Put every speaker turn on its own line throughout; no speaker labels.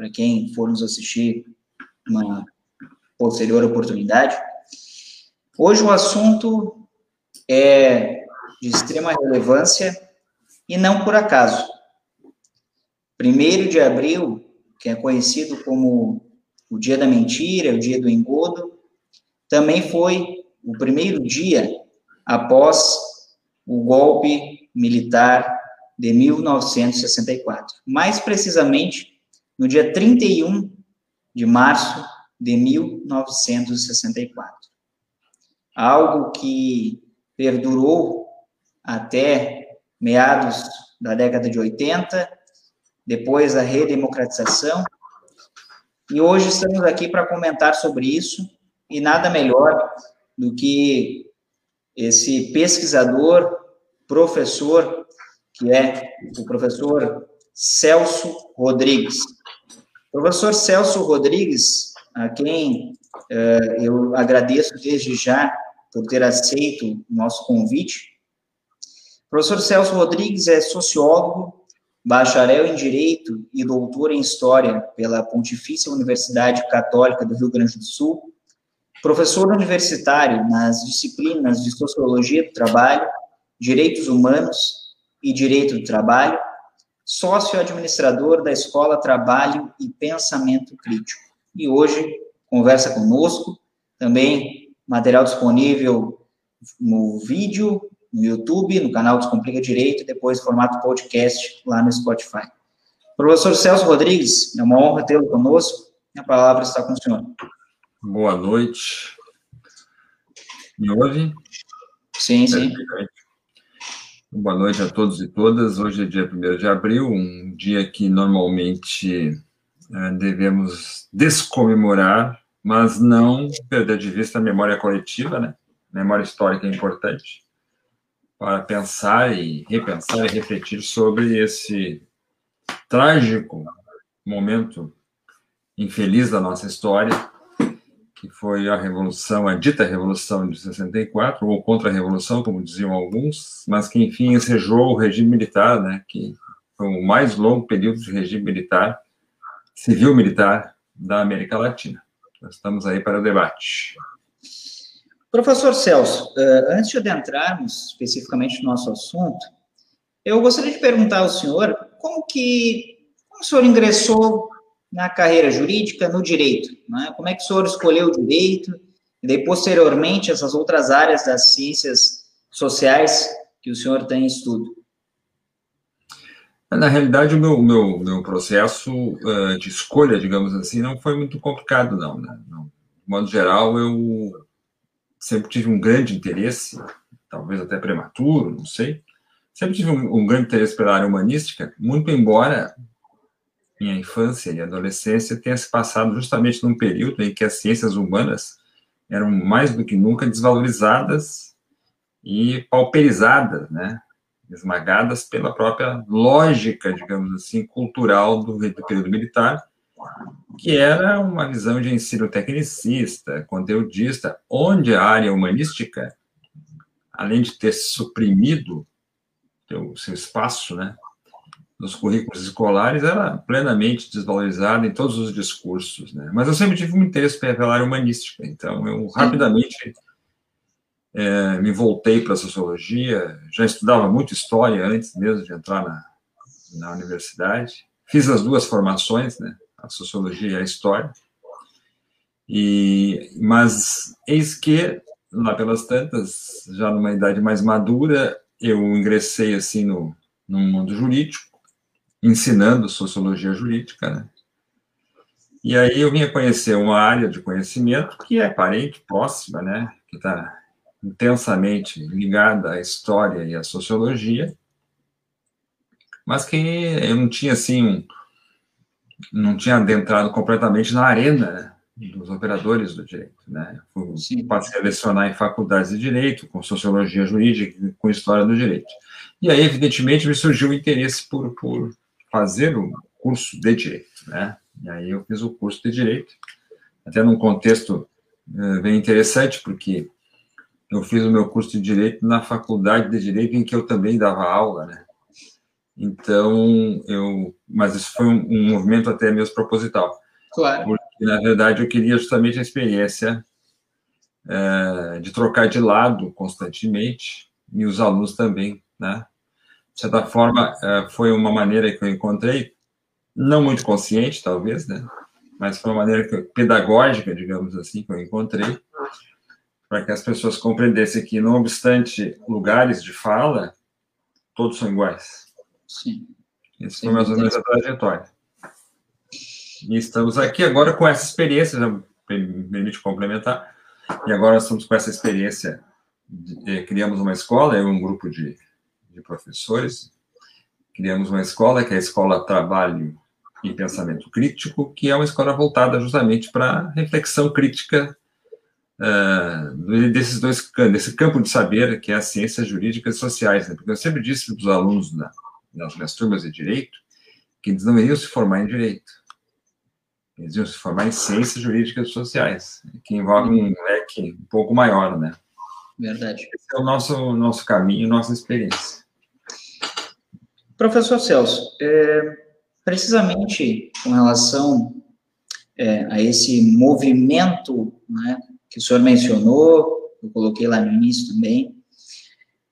para quem for nos assistir numa posterior oportunidade. Hoje o assunto é de extrema relevância e não por acaso. Primeiro de abril, que é conhecido como o dia da mentira, o dia do engodo, também foi o primeiro dia após o golpe militar de 1964. Mais precisamente, no dia 31 de março de 1964. Algo que perdurou até meados da década de 80, depois a redemocratização, e hoje estamos aqui para comentar sobre isso, e nada melhor do que esse pesquisador, professor, que é o professor Celso Rodrigues. Professor Celso Rodrigues, a quem uh, eu agradeço desde já por ter aceito o nosso convite. Professor Celso Rodrigues é sociólogo, bacharel em Direito e doutor em História pela Pontifícia Universidade Católica do Rio Grande do Sul, professor universitário nas disciplinas de Sociologia do Trabalho, Direitos Humanos e Direito do Trabalho, sócio-administrador da Escola Trabalho e Pensamento Crítico. E hoje conversa conosco, também material disponível no vídeo, no YouTube, no canal Descomplica Direito, e depois formato podcast lá no Spotify. Professor Celso Rodrigues, é uma honra tê-lo conosco. A palavra está com o senhor.
Boa noite. Me ouve?
Sim, sim.
Boa noite a todos e todas. Hoje é dia 1 de abril, um dia que normalmente é, devemos descomemorar, mas não perder de vista a memória coletiva, né? memória histórica é importante, para pensar e repensar e refletir sobre esse trágico momento infeliz da nossa história, que foi a revolução, a dita revolução de 64, ou contra-revolução, como diziam alguns, mas que, enfim, ensejou o regime militar, né, que foi o mais longo período de regime militar, civil-militar da América Latina. Nós estamos aí para o debate.
Professor Celso, eh, antes de adentrarmos especificamente no nosso assunto, eu gostaria de perguntar ao senhor como que como o senhor ingressou na carreira jurídica, no direito? Né? Como é que o senhor escolheu o direito? E daí, posteriormente, essas outras áreas das ciências sociais que o senhor tem em estudo?
Na realidade, o meu, meu, meu processo uh, de escolha, digamos assim, não foi muito complicado, não, né? não. De modo geral, eu sempre tive um grande interesse, talvez até prematuro, não sei. Sempre tive um, um grande interesse pela área humanística, muito embora minha infância e adolescência tenha se passado justamente num período em que as ciências humanas eram mais do que nunca desvalorizadas e pauperizadas, né? esmagadas pela própria lógica, digamos assim, cultural do, do período militar, que era uma visão de ensino tecnicista, conteudista, onde a área humanística, além de ter suprimido o seu espaço, né, nos currículos escolares era plenamente desvalorizada em todos os discursos, né? Mas eu sempre tive um interesse pela área humanística, então eu rapidamente é, me voltei para a sociologia, já estudava muito história antes mesmo de entrar na, na universidade, fiz as duas formações, né? A sociologia e a história. E, mas eis que lá pelas tantas, já numa idade mais madura, eu ingressei assim no, no mundo jurídico ensinando sociologia jurídica, né? E aí eu vinha conhecer uma área de conhecimento que é parente, próxima, né? Que está intensamente ligada à história e à sociologia, mas que eu não tinha, assim, um, não tinha adentrado completamente na arena né, dos operadores do direito. Né? Fui, passei a lecionar em faculdades de direito, com sociologia jurídica, com história do direito. E aí, evidentemente, me surgiu o interesse por, por fazer o curso de direito. Né? E aí eu fiz o curso de direito, até num contexto uh, bem interessante, porque eu fiz o meu curso de direito na faculdade de direito em que eu também dava aula, né? Então, eu, mas isso foi um, um movimento até mesmo proposital.
Claro.
Porque, na verdade, eu queria justamente a experiência é, de trocar de lado constantemente, e os alunos também, né? De certa forma, é, foi uma maneira que eu encontrei, não muito consciente, talvez, né? Mas foi uma maneira pedagógica, digamos assim, que eu encontrei, para que as pessoas compreendessem que, não obstante lugares de fala, todos são iguais.
Sim.
Esse foi mais ou menos a trajetória. E estamos aqui agora com essa experiência, me permite complementar, e agora estamos com essa experiência, de, eh, criamos uma escola, eu e um grupo de, de professores, criamos uma escola, que é a Escola Trabalho e Pensamento Crítico, que é uma escola voltada justamente para reflexão crítica uh, desses dois desse campo de saber que é as ciências jurídicas e sociais, né? porque eu sempre disse para os alunos da, nas minhas turmas de direito, que eles não iriam se formar em direito. Eles iam se formar em ciências jurídicas e sociais, que envolve um leque um pouco maior, né?
Verdade.
Esse é o nosso, nosso caminho, nossa experiência.
Professor Celso, é, precisamente com relação é, a esse movimento né, que o senhor mencionou, eu coloquei lá no início também,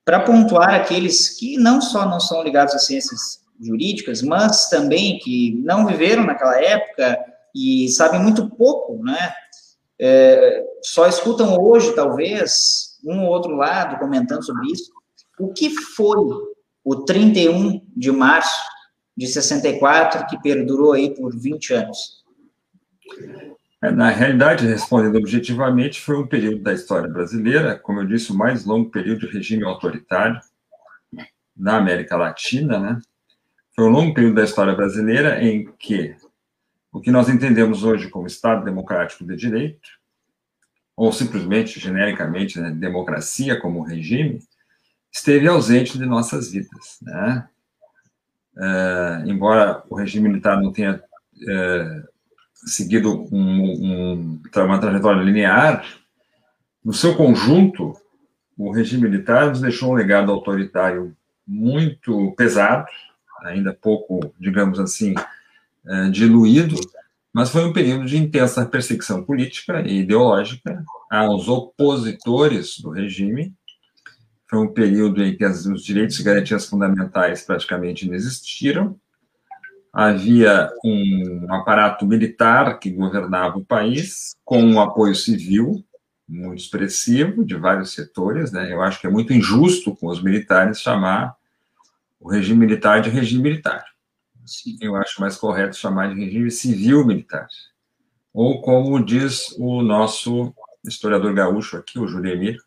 para pontuar aqueles que não só não são ligados às ciências jurídicas, mas também que não viveram naquela época e sabem muito pouco, né? É, só escutam hoje, talvez, um ou outro lado comentando sobre isso. O que foi o 31 de março de 64, que perdurou aí por 20 anos?
É, na realidade, respondendo objetivamente, foi um período da história brasileira, como eu disse, o mais longo período de regime autoritário da América Latina, né? Foi um longo período da história brasileira em que o que nós entendemos hoje como Estado Democrático de Direito, ou simplesmente, genericamente, né, democracia como regime, esteve ausente de nossas vidas, né? É, embora o regime militar não tenha é, seguido um, um, uma trajetória linear, no seu conjunto, o regime militar nos deixou um legado autoritário muito pesado, ainda pouco, digamos assim, é, diluído, mas foi um período de intensa perseguição política e ideológica aos opositores do regime. Foi um período em que os direitos e garantias fundamentais praticamente não existiram, havia um aparato militar que governava o país, com um apoio civil muito expressivo de vários setores. Né? Eu acho que é muito injusto com os militares chamar o regime militar de regime militar. Sim. Eu acho mais correto chamar de regime civil militar. Ou como diz o nosso historiador gaúcho aqui, o Juremir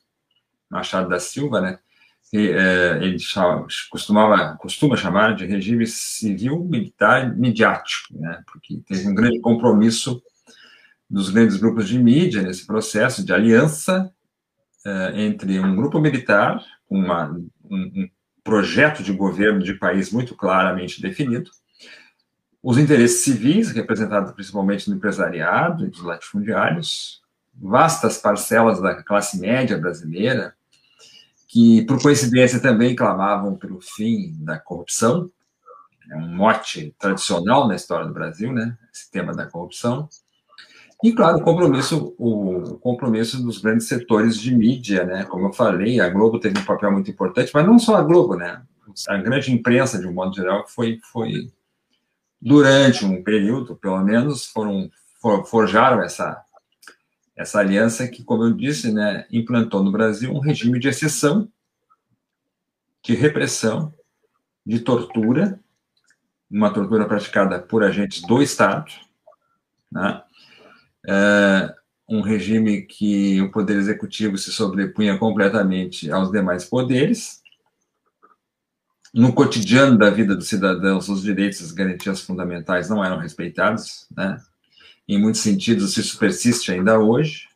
Machado da Silva, né? é, ele costumava, costuma chamar de regime civil militar midiático, né, porque teve um grande compromisso dos grandes grupos de mídia nesse processo de aliança é, entre um grupo militar, uma, um, um projeto de governo de país muito claramente definido, os interesses civis, representados principalmente no empresariado e dos latifundiários, vastas parcelas da classe média brasileira, que, por coincidência, também clamavam pelo fim da corrupção, é um mote tradicional na história do Brasil, né? Esse tema da corrupção. E, claro, o compromisso, o compromisso dos grandes setores de mídia, né? Como eu falei, a Globo teve um papel muito importante, mas não só a Globo, né? A grande imprensa, de um modo geral, foi, foi durante um período, pelo menos, foram forjaram essa essa aliança que, como eu disse, né, implantou no Brasil um regime de exceção, de repressão, de tortura, uma tortura praticada por agentes do Estado, né? É um regime que o poder executivo se sobrepunha completamente aos demais poderes, no cotidiano da vida dos cidadãos, os direitos e as garantias fundamentais não eram respeitados, né? Em muitos sentidos, isso persiste ainda hoje.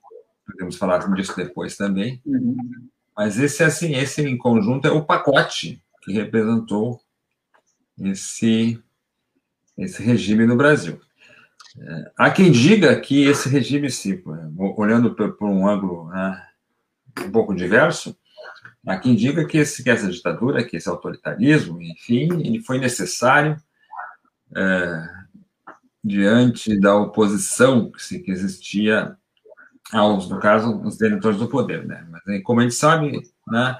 Podemos falar disso depois também. Uhum. Mas esse, assim, esse em conjunto é o pacote que representou esse, esse regime no Brasil. É, há quem diga que esse regime, se, olhando por, por um ângulo né, um pouco diverso, há quem diga que, esse, que essa ditadura, que esse autoritarismo, enfim, ele foi necessário é, diante da oposição que, existia aos, no caso, os detentores do poder, né? Mas, como a gente sabe, né,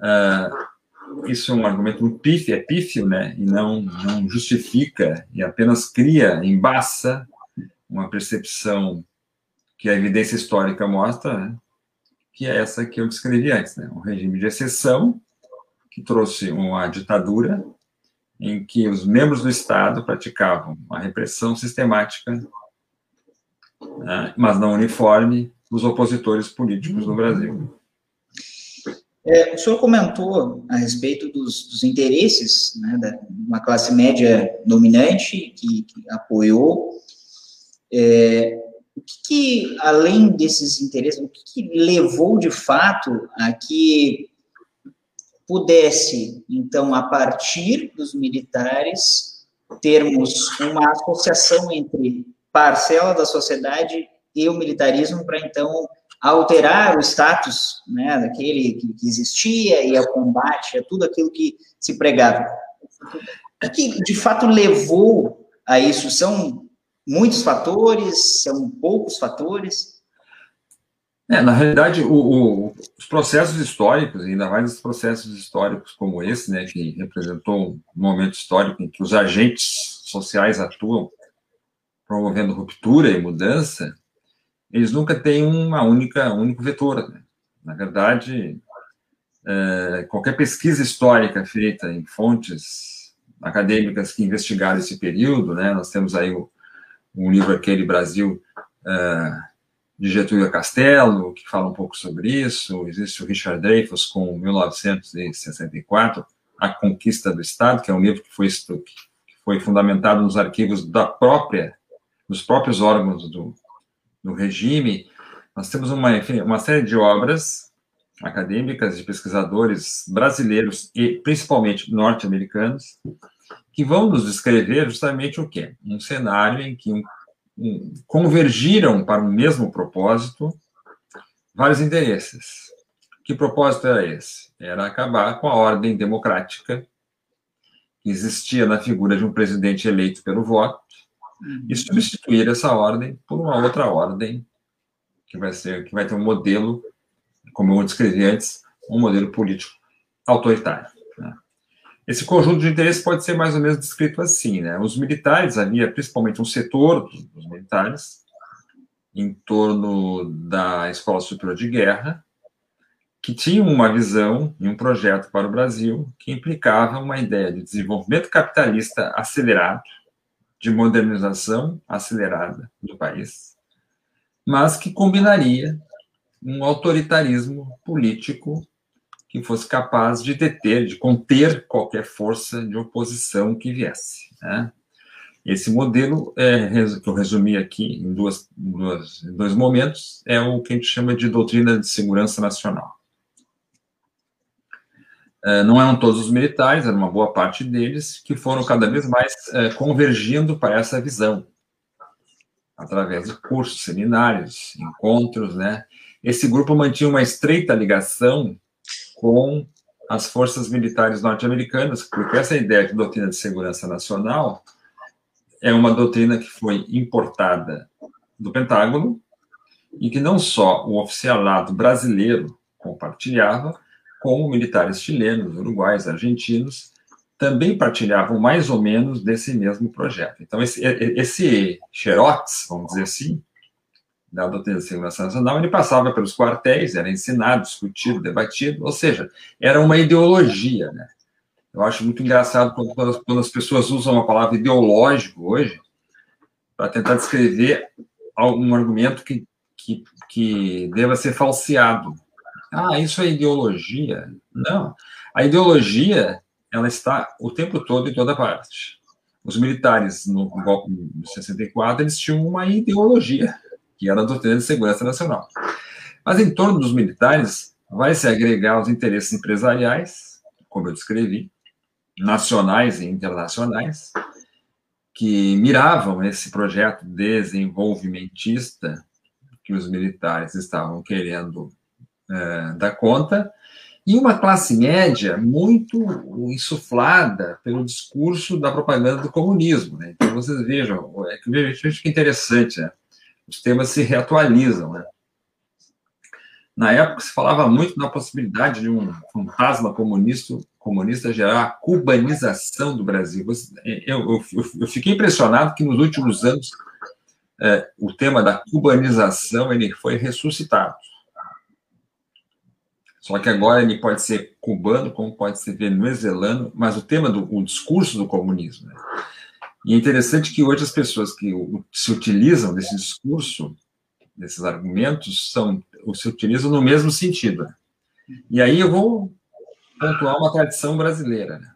uh, isso é um argumento pífio, é pífio, né? E não, não justifica e apenas cria, embaça uma percepção que a evidência histórica mostra, né? que é essa que eu descrevi antes, né? Um regime de exceção que trouxe uma ditadura em que os membros do Estado praticavam uma repressão sistemática, né? mas não uniforme, dos opositores políticos no Brasil.
É, o senhor comentou a respeito dos, dos interesses né, da uma classe média dominante que, que apoiou é, o que, que, além desses interesses, o que, que, levou de fato a que pudesse, então, a partir dos militares, termos uma associação entre parcela da sociedade e o militarismo para, então, alterar o status né, daquele que, existia e ao combate, a tudo aquilo que se pregava. O que, de fato, levou a isso? São muitos fatores? São poucos fatores?
É, na realidade, o, o, os processos históricos, ainda mais os processos históricos como esse, né, que representou um momento histórico em que os agentes sociais atuam promovendo ruptura e mudança, eles nunca têm uma única, um único vetor. Né? Na verdade, é, qualquer pesquisa histórica feita em fontes acadêmicas que investigaram esse período, né, nós temos aí o, um livro aquele Brasil uh, de Getúlio Castelo, que fala um pouco sobre isso. Existe o Richard Dreyfuss com 1964, A Conquista do Estado, que é um livro que foi, que foi fundamentado nos arquivos da própria, dos próprios órgãos do, do regime. Nós temos uma, enfim, uma série de obras acadêmicas de pesquisadores brasileiros e principalmente norte-americanos que vão nos descrever justamente o quê? Um cenário em que um, convergiram para o mesmo propósito vários interesses. Que propósito era esse? Era acabar com a ordem democrática que existia na figura de um presidente eleito pelo voto e substituir essa ordem por uma outra ordem que vai ser que vai ter um modelo, como eu descrevi antes, um modelo político autoritário. Esse conjunto de interesses pode ser mais ou menos descrito assim, né? Os militares, havia principalmente um setor dos militares em torno da Escola Superior de Guerra, que tinha uma visão e um projeto para o Brasil que implicava uma ideia de desenvolvimento capitalista acelerado, de modernização acelerada do país, mas que combinaria um autoritarismo político que fosse capaz de deter, de conter qualquer força de oposição que viesse. Né? Esse modelo, é, que eu resumi aqui em, duas, duas, em dois momentos, é o que a gente chama de doutrina de segurança nacional. É, não eram todos os militares, era uma boa parte deles, que foram cada vez mais é, convergindo para essa visão, através de cursos, seminários, encontros, né? Esse grupo mantinha uma estreita ligação com as forças militares norte-americanas, porque essa ideia de doutrina de segurança nacional é uma doutrina que foi importada do Pentágono e que não só o oficialado brasileiro compartilhava, como militares chilenos, uruguais, argentinos também partilhavam mais ou menos desse mesmo projeto. Então, esse, esse xerox, vamos dizer assim, da doutrina de segurança nacional, ele passava pelos quartéis, era ensinado, discutido, debatido, ou seja, era uma ideologia, né? Eu acho muito engraçado quando, quando as pessoas usam a palavra ideológico hoje para tentar descrever um argumento que, que, que deva ser falseado. Ah, isso é ideologia? Não. A ideologia ela está o tempo todo em toda parte. Os militares, no golpe de 64, eles tinham uma ideologia, que era a doutrina de segurança nacional. Mas em torno dos militares, vai se agregar os interesses empresariais, como eu descrevi, nacionais e internacionais, que miravam esse projeto desenvolvimentista que os militares estavam querendo é, dar conta, e uma classe média muito insuflada pelo discurso da propaganda do comunismo. Né? Então, vocês vejam, é que veja que interessante, né? Os temas se reatualizam. Né? Na época, se falava muito da possibilidade de um fantasma comunista, comunista gerar a cubanização do Brasil. Eu, eu, eu fiquei impressionado que nos últimos anos é, o tema da cubanização ele foi ressuscitado. Só que agora ele pode ser cubano, como pode ser venezuelano, mas o tema do o discurso do comunismo. Né? E é interessante que hoje as pessoas que se utilizam desse discurso, desses argumentos, são se utilizam no mesmo sentido. E aí eu vou pontuar uma tradição brasileira, né?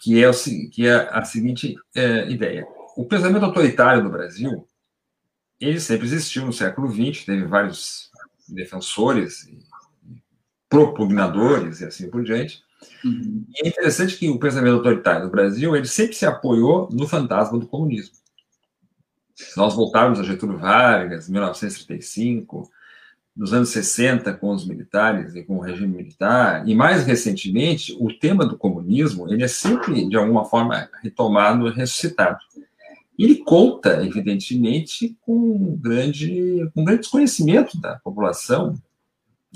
que, é o, que é a seguinte é, ideia. O pensamento autoritário do Brasil, ele sempre existiu no século XX, teve vários defensores propugnadores e assim por diante. Uhum. E é interessante que o pensamento autoritário do Brasil ele sempre se apoiou no fantasma do comunismo. Se nós voltarmos a Getúlio Vargas, 1935, nos anos 60 com os militares e com o regime militar, e mais recentemente, o tema do comunismo, ele é sempre, de alguma forma, retomado e ressuscitado. Ele conta, evidentemente, com grande, com grande desconhecimento da população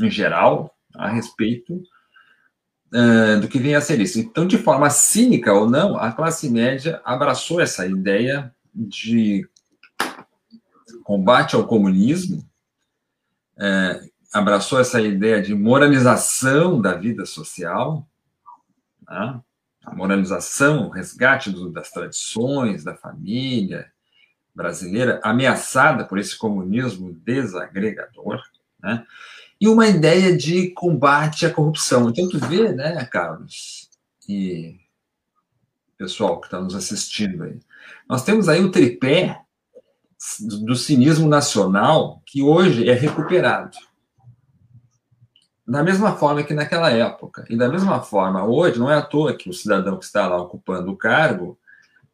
em geral, a respeito do que vem a ser isso. Então, de forma cínica ou não, a classe média abraçou essa ideia de combate ao comunismo, abraçou essa ideia de moralização da vida social, né? a moralização, o resgate do, das tradições da família brasileira, ameaçada por esse comunismo desagregador, né? E uma ideia de combate à corrupção. Então, tu vê, né, Carlos, e pessoal que está nos assistindo aí, nós temos aí o tripé do cinismo nacional que hoje é recuperado. Da mesma forma que naquela época, e da mesma forma hoje, não é à toa que o cidadão que está lá ocupando o cargo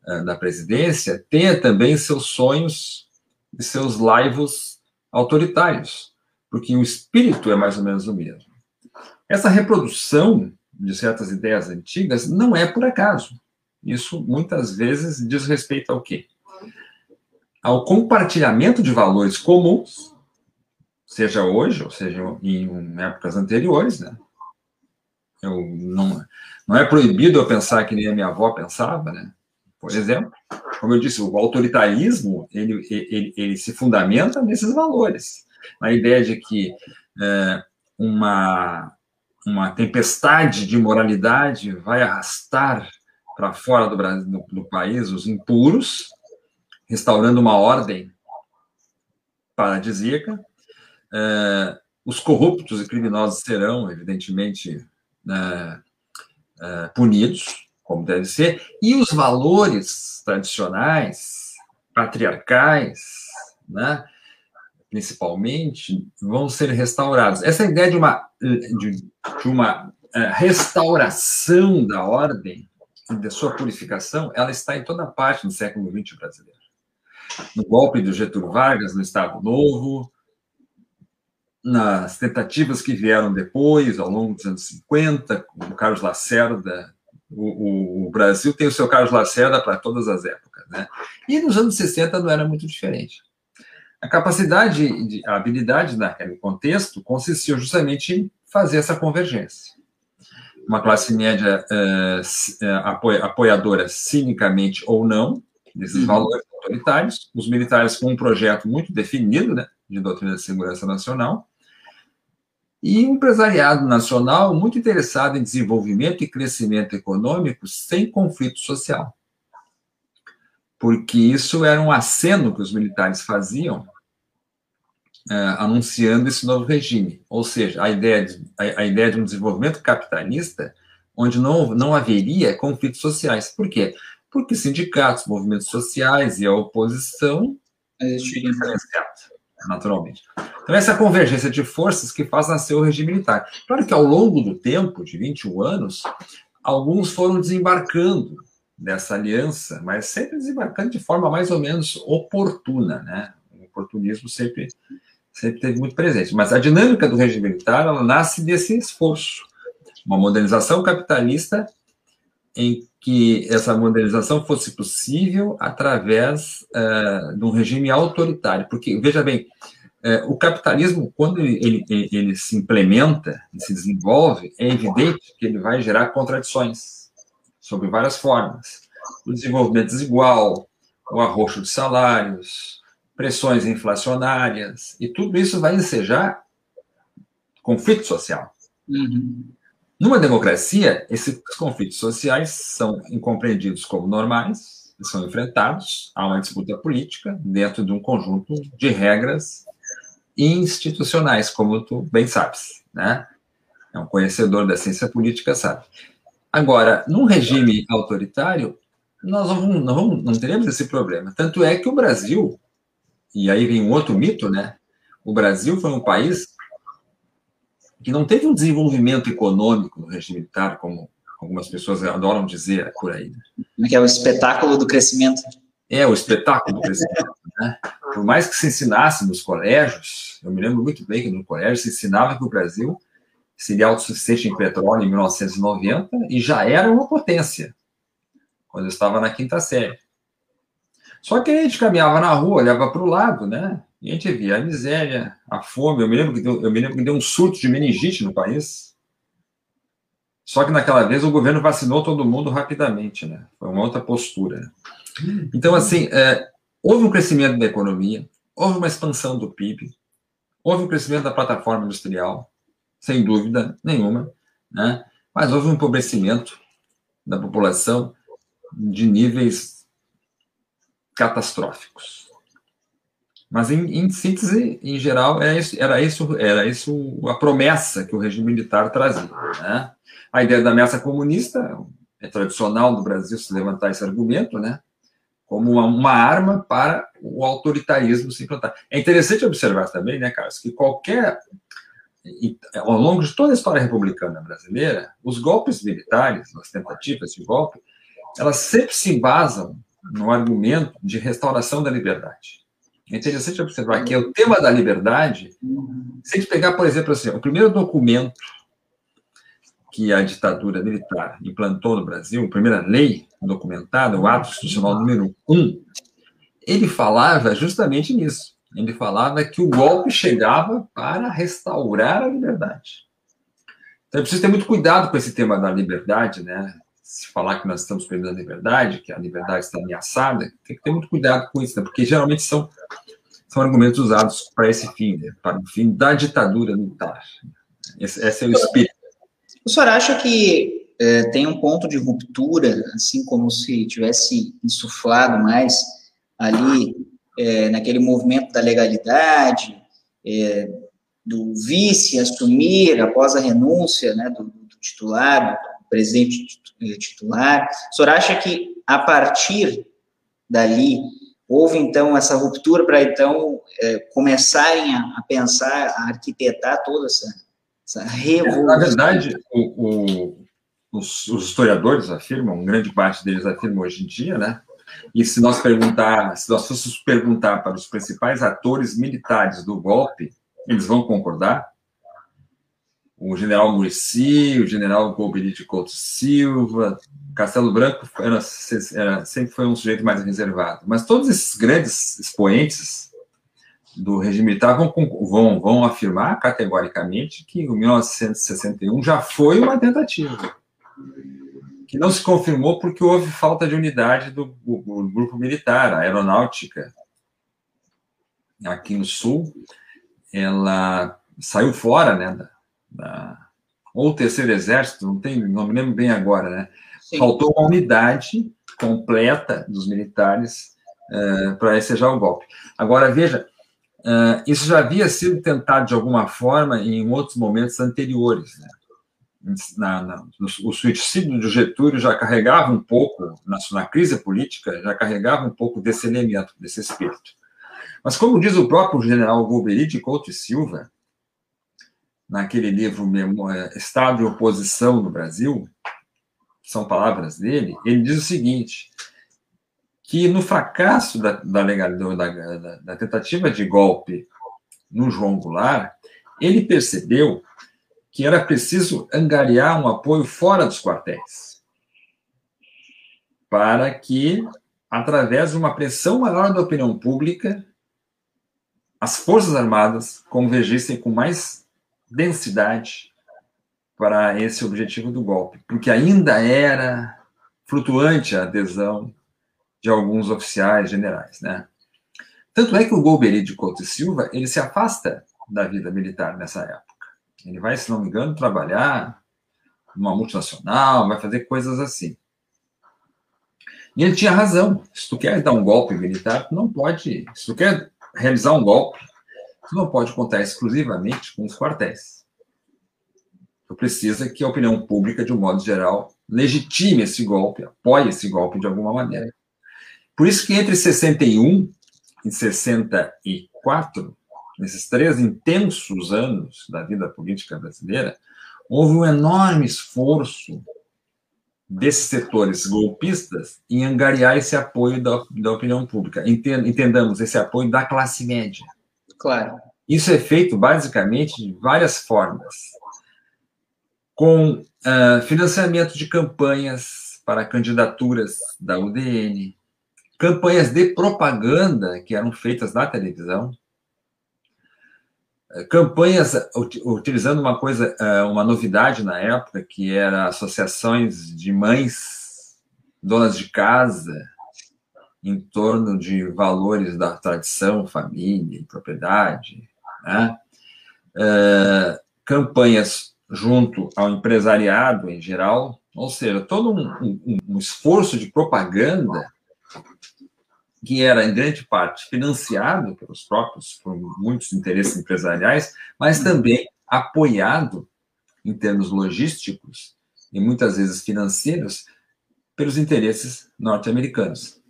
uh, da presidência tenha também seus sonhos e seus laivos autoritários porque o espírito é mais ou menos o mesmo. Essa reprodução de certas ideias antigas não é por acaso. Isso muitas vezes diz respeito ao quê? Ao compartilhamento de valores comuns, seja hoje, ou seja em épocas anteriores, né? Eu não, não é proibido eu pensar que nem a minha avó pensava, né? Por exemplo, como eu disse, o autoritarismo ele, ele, ele se fundamenta nesses valores a ideia de que é, uma, uma tempestade de moralidade vai arrastar para fora do, Brasil, do, do, país os impuros, restaurando uma ordem paradisíaca. É, os corruptos e criminosos serão, evidentemente, é, é, punidos, como deve ser, e os valores tradicionais, patriarcais, né, principalmente, vão ser restaurados. Essa ideia de uma, de, de uma uh, restauração da ordem da sua purificação, ela está em toda parte no século XX brasileiro. No golpe do Getúlio Vargas, no Estado Novo, nas tentativas que vieram depois, ao longo dos anos 50, com o Carlos Lacerda, o, o, Brasil tem o seu Carlos Lacerda para todas as épocas, né? E nos anos 60 não era muito diferente. A capacidade, a habilidade naquele contexto consistiu justamente em fazer essa convergência. Uma classe média uh, apoiadora, cinicamente ou não, desses uhum. valores autoritários, os militares com um projeto muito definido né, de doutrina de segurança nacional, e um empresariado nacional muito interessado em desenvolvimento e crescimento econômico sem conflito social porque isso era um aceno que os militares faziam é, anunciando esse novo regime. Ou seja, a ideia, de, a, a, ideia de um desenvolvimento capitalista onde não, não haveria conflitos sociais. Por quê? Porque sindicatos, movimentos sociais e a oposição existiriam naturalmente. Então, essa convergência de forças que faz nascer o regime militar. Claro que ao longo do tempo, de 21 anos, alguns foram desembarcando dessa aliança, mas sempre desembarcando de forma mais ou menos oportuna, né? O oportunismo sempre sempre teve muito presente. Mas a dinâmica do regime militar ela nasce desse esforço, uma modernização capitalista em que essa modernização fosse possível através uh, de um regime autoritário. Porque, veja bem, uh, o capitalismo, quando ele, ele, ele se implementa e se desenvolve, é evidente que ele vai gerar contradições sobre várias formas. O desenvolvimento desigual, o arroxo de salários, pressões inflacionárias, e tudo isso vai ensejar conflito social. Uhum. Numa democracia, esses conflitos sociais são incompreendidos como normais, são enfrentados, há uma disputa política dentro de um conjunto de regras institucionais, como tu bem sabes, né? É um conhecedor da ciência política, sabe. Agora, num regime autoritário, nós não, não, não teremos esse problema. Tanto é que o Brasil, e aí vem um outro mito, né? O Brasil foi um país que não teve um desenvolvimento econômico no regime militar, como algumas pessoas adoram dizer por aí.
Né? Que é o espetáculo do crescimento.
É, o espetáculo do crescimento. Né? Por mais que se ensinasse nos colégios, eu me lembro muito bem que no colégio se ensinava que o Brasil seria autossuficiente em petróleo em 1990 e já era uma potência, quando eu estava na quinta série. Só que a gente caminhava na rua, olhava para o lado, né? E a gente via a miséria, a fome. Eu me lembro que deu, eu me lembro que deu um surto de meningite no país. Só que naquela vez o governo vacinou todo mundo rapidamente, né? Foi uma outra postura. Então, assim, é, houve um crescimento da economia, houve uma expansão do PIB, houve um crescimento da plataforma industrial, sem dúvida nenhuma, né? Mas houve um empobrecimento da população de níveis catastróficos. Mas, em, em síntese, em geral, era isso, era, isso, era isso a promessa que o regime militar trazia. Né? A ideia da ameaça comunista é tradicional do Brasil se levantar esse argumento, né? como uma, uma arma para o autoritarismo se implantar. É interessante observar também, né, Carlos, que qualquer ao longo de toda a história republicana brasileira, os golpes militares, as tentativas de golpe, elas sempre se embasam no argumento de restauração da liberdade. É interessante observar que é o tema da liberdade. Se a gente pegar, por exemplo, assim, o primeiro documento que a ditadura militar implantou no Brasil, a primeira lei documentada, o Ato Institucional número 1, ele falava justamente nisso. Ele falava que o golpe chegava para restaurar a liberdade. Então é preciso ter muito cuidado com esse tema da liberdade, né? Se falar que nós estamos perdendo a liberdade, que a liberdade está ameaçada, tem que ter muito cuidado com isso, né? porque geralmente são são argumentos usados para esse fim, né? para o fim da ditadura militar. Esse, esse é o espírito.
O senhor acha que é, tem um ponto de ruptura, assim como se tivesse insuflado mais ali é, naquele movimento da legalidade, é, do vice assumir após a renúncia né, do, do titular, do presidente titular? O senhor acha que a partir dali Houve, então, essa ruptura para, então, é, começarem a, a, pensar, a arquitetar toda essa, essa revolução.
Na verdade, o, o, os, os, historiadores afirmam, grande parte deles afirmam hoje em dia, né? E se nós perguntar, se nós fôssemos perguntar para os principais atores militares do golpe, eles vão concordar? o general Murici, o general Golbery Couto Silva, Castelo Branco era, era, sempre foi um sujeito mais reservado. Mas todos esses grandes expoentes do regime militar vão, vão, vão afirmar categoricamente que o 1961 já foi uma tentativa, que não se confirmou porque houve falta de unidade do, do grupo militar, a aeronáutica aqui no sul, ela saiu fora né, da, ou o terceiro exército, não tem, não me lembro bem agora, né? Sim. Faltou uma unidade completa dos militares uh, para ensejar o golpe. Agora, veja, uh, isso já havia sido tentado de alguma forma em outros momentos anteriores. Né? Na, na, o suicídio de Getúlio já carregava um pouco, na, na crise política, já carregava um pouco desse elemento, desse espírito. Mas, como diz o próprio general Golbery de Couto e Silva, naquele livro é, Estado e Oposição no Brasil, são palavras dele, ele diz o seguinte, que no fracasso da, da, da, da tentativa de golpe no João Goulart, ele percebeu que era preciso angariar um apoio fora dos quartéis, para que, através de uma pressão maior da opinião pública, as Forças Armadas convergissem com mais densidade para esse objetivo do golpe, porque ainda era flutuante a adesão de alguns oficiais generais, né? Tanto é que o Golbery de Couto e Silva, ele se afasta da vida militar nessa época. Ele vai, se não me engano, trabalhar numa multinacional, vai fazer coisas assim. E ele tinha razão. Se tu quer dar um golpe militar, tu não pode. Se tu quer realizar um golpe, tu não pode contar exclusivamente com os quartéis. Tu precisa que a opinião pública, de um modo geral, legitime esse golpe, apoie esse golpe de alguma maneira. Por isso que entre 61 e 64, nesses três intensos anos da vida política brasileira, houve um enorme esforço desses setores golpistas em angariar esse apoio da, da opinião pública. Entendamos esse apoio da classe média.
Claro.
Isso é feito basicamente de várias formas, com uh, financiamento de campanhas para candidaturas da UDN, campanhas de propaganda que eram feitas na televisão, campanhas utilizando uma coisa, eh, uma novidade na época, que era associações de mães, donas de casa, em torno de valores da tradição, família, propriedade, né? Campanhas junto ao empresariado em geral, ou seja, todo um, um, um esforço de propaganda que era em grande parte financiado pelos próprios, por muitos interesses empresariais, mas uhum. também apoiado em termos logísticos e muitas vezes financeiros pelos interesses norte-americanos.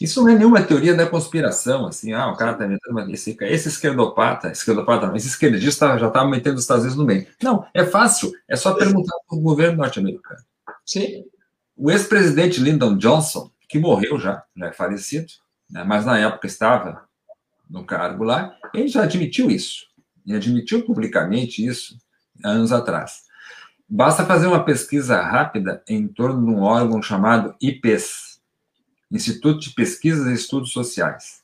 Isso não é nenhuma teoria da conspiração, assim, ah, o cara está metendo esse, esse esquerdopata, esquerdopata não, esse esquerdista já está metendo os Estados Unidos no meio. Não, é fácil, é só perguntar para o governo norte-americano.
Sim.
O ex-presidente Lyndon Johnson, que morreu já, já é falecido, né, mas na época estava no cargo lá, ele já admitiu isso. E admitiu publicamente isso anos atrás. Basta fazer uma pesquisa rápida em torno de um órgão chamado IPES, Instituto de Pesquisas e Estudos Sociais.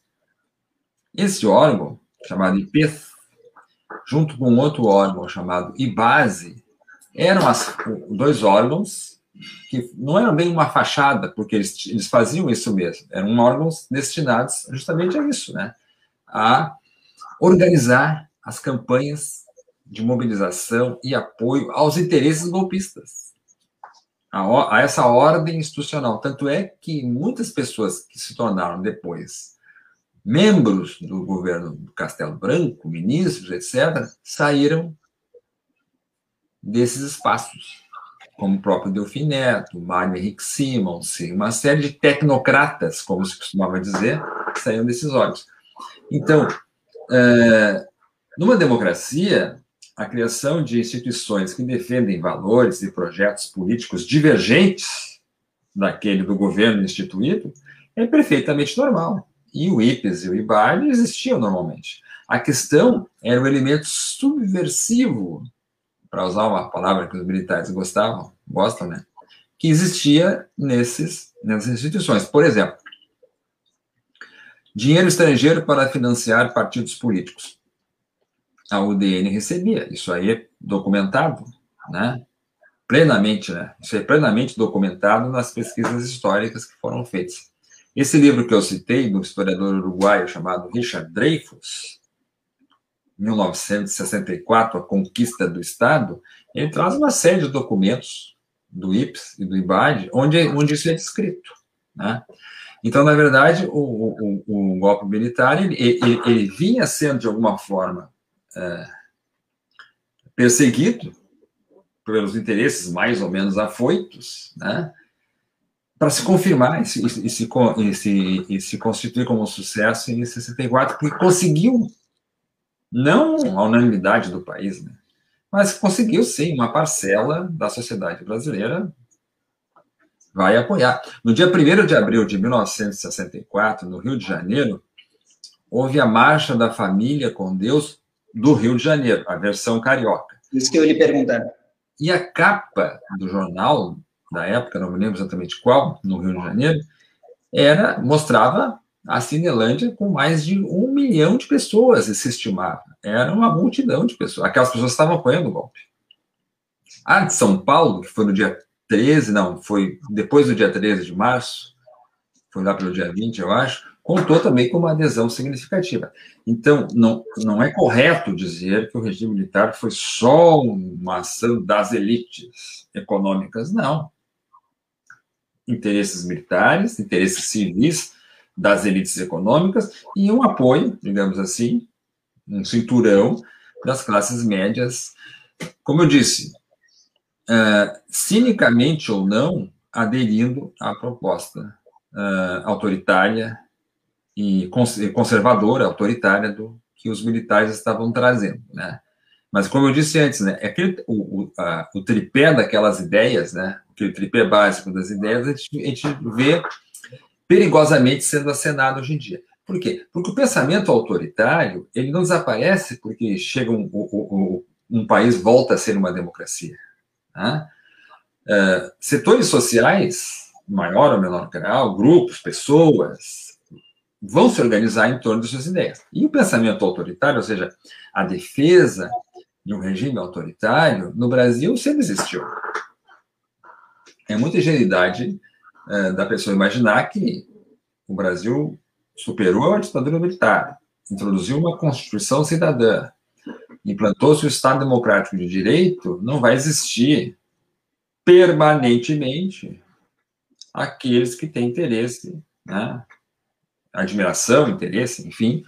Esse órgão, chamado IPES, junto com outro órgão chamado IBASE, eram as, dois órgãos que não eram bem uma fachada, porque eles, eles faziam isso mesmo, eram órgãos destinados justamente a isso, né? A organizar as campanhas de mobilização e apoio aos interesses golpistas, a, a essa ordem institucional. Tanto é que muitas pessoas que se tornaram depois membros do governo do Castelo Branco, ministros, etc., saíram desses espaços como o próprio Delfim Neto, Mário Henrique Simons, uma série de tecnocratas, como se costumava dizer, saíram desses órgãos. Então, é, numa democracia, a criação de instituições que defendem valores e projetos políticos divergentes daquele do governo instituído é perfeitamente normal. E o IPES e o IBARD existiam normalmente. A questão era o elemento subversivo para usar uma palavra que os militares gostavam, gostam, né? Que existia nesses, nessas instituições. Por exemplo, dinheiro estrangeiro para financiar partidos políticos. A UDN recebia, isso aí é documentado, né? Plenamente, né? Isso é plenamente documentado nas pesquisas históricas que foram feitas. Esse livro que eu citei, do historiador uruguaio chamado Richard Dreyfus, 1964, A Conquista do Estado, ele traz uma série de documentos do IPS e do IBAD, onde, onde isso é descrito. Né? Então, na verdade, o, o, o golpe militar ele, ele, ele, vinha sendo, de alguma forma, é, perseguido pelos interesses mais ou menos afoitos, né? para se confirmar e se, e, se, e, se, e se constituir como um sucesso em 64, porque conseguiu, não a unanimidade do país, né? mas conseguiu sim uma parcela da sociedade brasileira vai apoiar. No dia 1 de abril de 1964, no Rio de Janeiro, houve a Marcha da Família com Deus do Rio de Janeiro, a versão carioca.
Isso que eu lhe perguntar.
E a capa do jornal da época, não me lembro exatamente qual, no Rio de Janeiro, era mostrava a Cinelândia com mais de um milhão de pessoas, se estimava. Era uma multidão de pessoas. Aquelas pessoas estavam apoiando o golpe. A de São Paulo, que foi no dia 13, não, foi depois do dia 13 de março, foi lá pelo dia 20, eu acho, contou também com uma adesão significativa. Então, não, não é correto dizer que o regime militar foi só uma ação das elites econômicas, não interesses militares, interesses civis das elites econômicas e um apoio, digamos assim, um cinturão das classes médias, como eu disse, uh, cinicamente ou não, aderindo à proposta uh, autoritária e conservadora, autoritária do que os militares estavam trazendo, né? Mas como eu disse antes, né, é aquele, o, o, a, o tripé daquelas ideias, né, aquele tripé básico das ideias, a gente, a gente vê perigosamente sendo acenado hoje em dia. Por quê? Porque o pensamento autoritário ele não desaparece porque chega um, um, um país volta a ser uma democracia. Né? Uh, setores sociais, maior ou menor grau, grupos, pessoas, vão se organizar em torno de suas ideias. E o pensamento autoritário, ou seja, a defesa de um regime autoritário, no Brasil sempre existiu. É muita ingenuidade é, da pessoa imaginar que o Brasil superou a ditadura militar, introduziu uma Constituição cidadã, implantou-se o Estado Democrático de Direito, não vai existir permanentemente aqueles que têm interesse, né? admiração, interesse, enfim,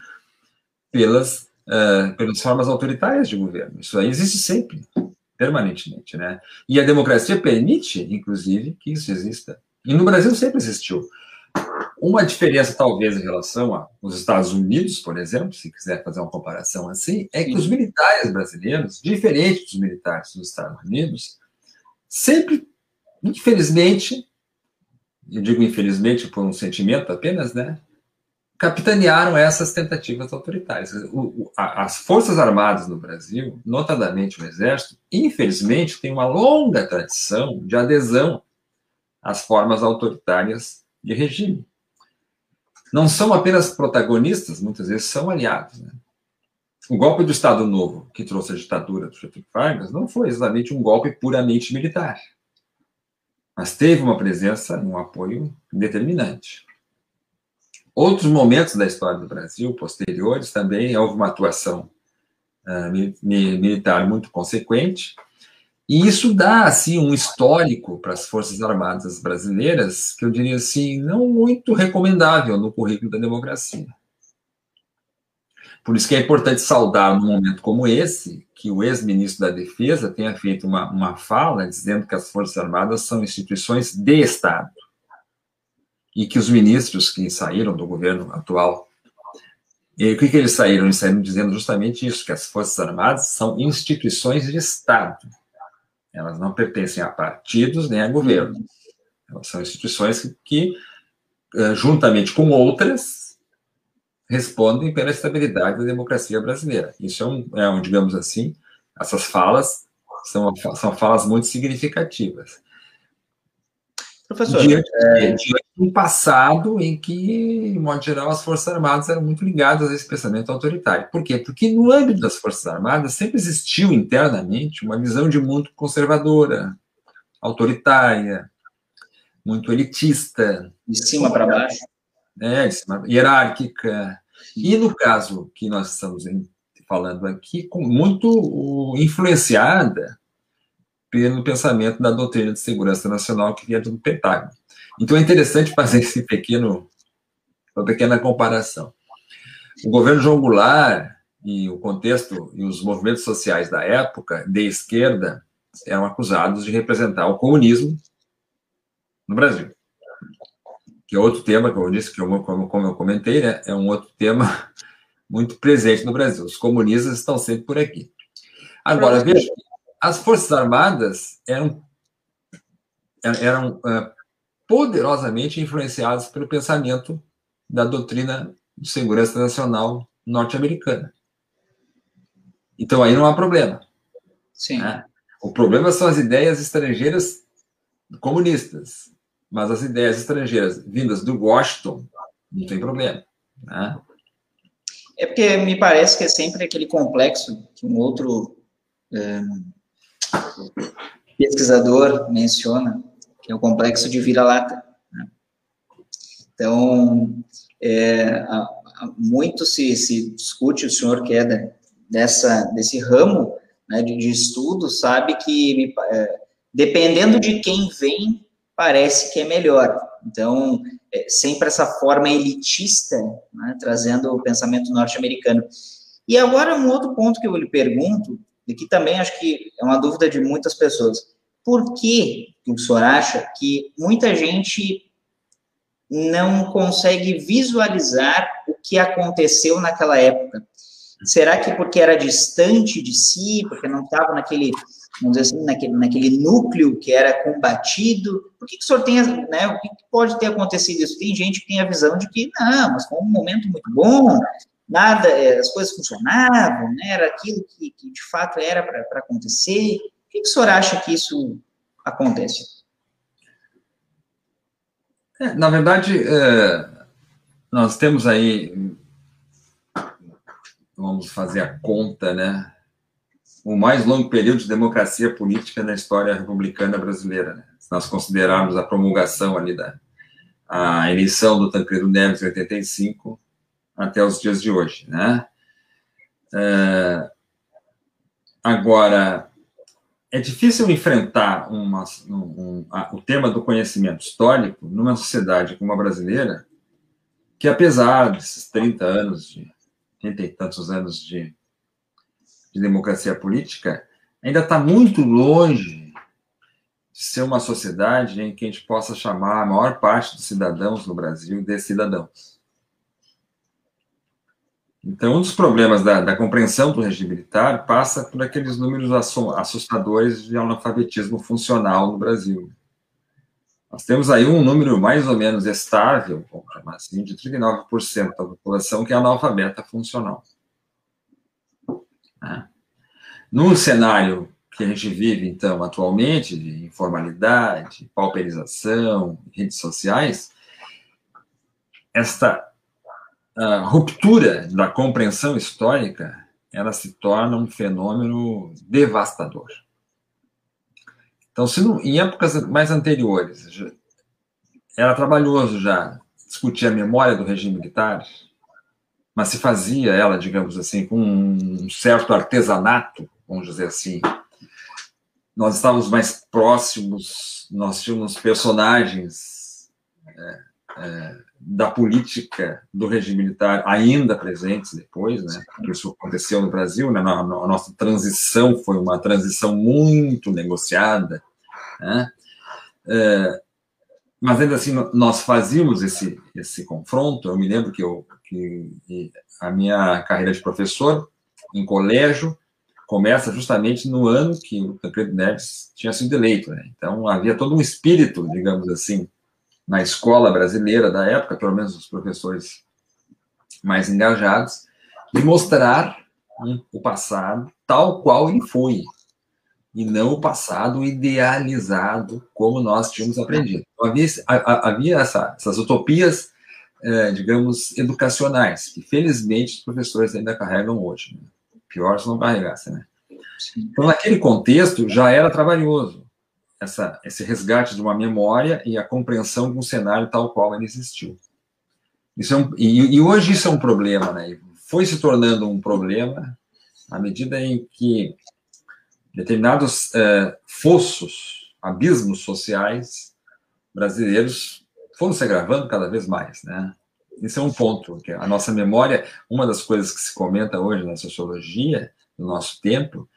pelas uh, pelas formas autoritárias de governo. Isso aí existe sempre, permanentemente, né? E a democracia permite, inclusive, que isso exista. E no Brasil sempre existiu. Uma diferença, talvez, em relação aos Estados Unidos, por exemplo, se quiser fazer uma comparação assim, é que os militares brasileiros, diferente dos militares dos Estados Unidos, sempre, infelizmente, eu digo infelizmente por um sentimento apenas, né? capitanearam essas tentativas autoritárias. O, o, as Forças Armadas no Brasil, notadamente o Exército, infelizmente, tem uma longa tradição de adesão às formas autoritárias de regime. Não são apenas protagonistas, muitas vezes são aliados. Né? O golpe do Estado Novo, que trouxe a ditadura do Getúlio Vargas, não foi exatamente um golpe puramente militar, mas teve uma presença, um apoio determinante. Outros momentos da história do Brasil, posteriores, também houve uma atuação uh, militar muito consequente, e isso dá, assim, um histórico para as Forças Armadas brasileiras, que eu diria assim, não muito recomendável no currículo da democracia. Por isso que é importante saudar, num momento como esse, que o ex-ministro da Defesa tenha feito uma, uma fala dizendo que as Forças Armadas são instituições de Estado e que os ministros que saíram do governo atual, e o que, que eles saíram? Eles saíram dizendo justamente isso, que as Forças Armadas são instituições de Estado. Elas não pertencem a partidos nem a governos. Elas são instituições que, que eh, juntamente com outras, respondem pela estabilidade da democracia brasileira. Isso é um, é um digamos assim, essas falas são, são falas muito significativas. Professor, diante, é... diante um passado em que, de modo geral, as Forças Armadas eram muito ligadas a esse pensamento autoritário. Por quê? Porque no âmbito das Forças Armadas sempre existiu internamente uma visão de mundo conservadora, autoritária, muito elitista.
De cima para baixo.
É, cima, hierárquica. E no caso que nós estamos falando aqui, muito influenciada pelo pensamento da doutrina de segurança nacional que vinha do Pentágono. Então é interessante fazer esse pequeno, uma pequena comparação. O governo João Goulart e o contexto e os movimentos sociais da época, de esquerda, eram acusados de representar o comunismo no Brasil. Que é outro tema, como eu disse, que eu, como, como eu comentei, né, é um outro tema muito presente no Brasil. Os comunistas estão sempre por aqui. Agora, veja, as Forças Armadas eram, eram uh, poderosamente influenciadas pelo pensamento da doutrina de segurança nacional norte-americana. Então aí não há problema.
Sim. Né?
O problema são as ideias estrangeiras comunistas, mas as ideias estrangeiras vindas do Washington não tem problema. Né?
É porque me parece que é sempre aquele complexo que um outro é, pesquisador menciona, que é o complexo de vira-lata. Né? Então, é, muito se, se discute, o senhor que é dessa, desse ramo né, de, de estudo, sabe que, me, é, dependendo de quem vem, parece que é melhor. Então, é, sempre essa forma elitista, né, trazendo o pensamento norte-americano. E agora, um outro ponto que eu lhe pergunto, e que também acho que é uma dúvida de muitas pessoas. Por que o senhor acha que muita gente não consegue visualizar o que aconteceu naquela época? Será que porque era distante de si, porque não estava naquele, vamos dizer assim, naquele, naquele núcleo que era combatido? Por que, que o senhor tem, né, o que pode ter acontecido isso? Tem gente que tem a visão de que, não, mas foi um momento muito bom, nada, é, as coisas funcionavam, né, era aquilo que, que de fato era para acontecer. Por que, que o senhor acha que isso acontece?
É, na verdade, é, nós temos aí vamos fazer a conta, né? O mais longo período de democracia política na história republicana brasileira, né? Se nós considerarmos a promulgação ali da a eleição do Tancredo Neves em 85 até os dias de hoje, né? É, agora, é difícil enfrentar uma, um, um, a, o tema do conhecimento histórico numa sociedade como a brasileira, que apesar desses 30 anos de trinta e tantos anos de, de democracia política, ainda está muito longe de ser uma sociedade em que a gente possa chamar a maior parte dos cidadãos no Brasil de cidadãos. Então, um dos problemas da, da compreensão do regime militar passa por aqueles números assustadores de analfabetismo funcional no Brasil. Nós temos aí um número mais ou menos estável, vamos chamar assim, de 39% da população que é analfabeta funcional. Né? Num cenário que a gente vive, então, atualmente, de informalidade, pauperização, redes sociais, esta uh, ruptura da compreensão histórica, ela se torna um fenômeno devastador. Então, se não, em épocas mais anteriores era trabalhoso já discutir a memória do regime militar, mas se fazia ela, digamos assim, com um certo artesanato, vamos dizer assim. Nós estávamos mais próximos, nós tínhamos personagens é, é, da política do regime militar ainda presentes depois, né? Isso aconteceu no Brasil, né? A nossa transição foi uma transição muito negociada, né? É, mas ainda assim nós fazíamos esse esse confronto. Eu me lembro que eu que a minha carreira de professor em colégio começa justamente no ano que o Tancredo Neves tinha sido eleito, né? Então havia todo um espírito, digamos assim, na escola brasileira da época, pelo menos os professores mais engajados, de mostrar né, o passado tal qual ele foi, e não o passado idealizado como nós tínhamos aprendido. Então, havia, havia essa, essas utopias, é, digamos, educacionais, que felizmente os professores ainda carregam hoje. Né? Pior se não carregassem, né? Então, naquele contexto, já era trabalhoso essa, esse resgate de uma memória e a compreensão de um cenário tal qual ele existiu. Isso é um, e, e, hoje isso é um problema, né? Foi se tornando um problema à medida em que determinados é, fossos, abismos sociais brasileiros foram se agravando cada vez mais, né? Isso é um ponto, que a nossa memória, uma das coisas que se comenta hoje na sociologia, no nosso tempo,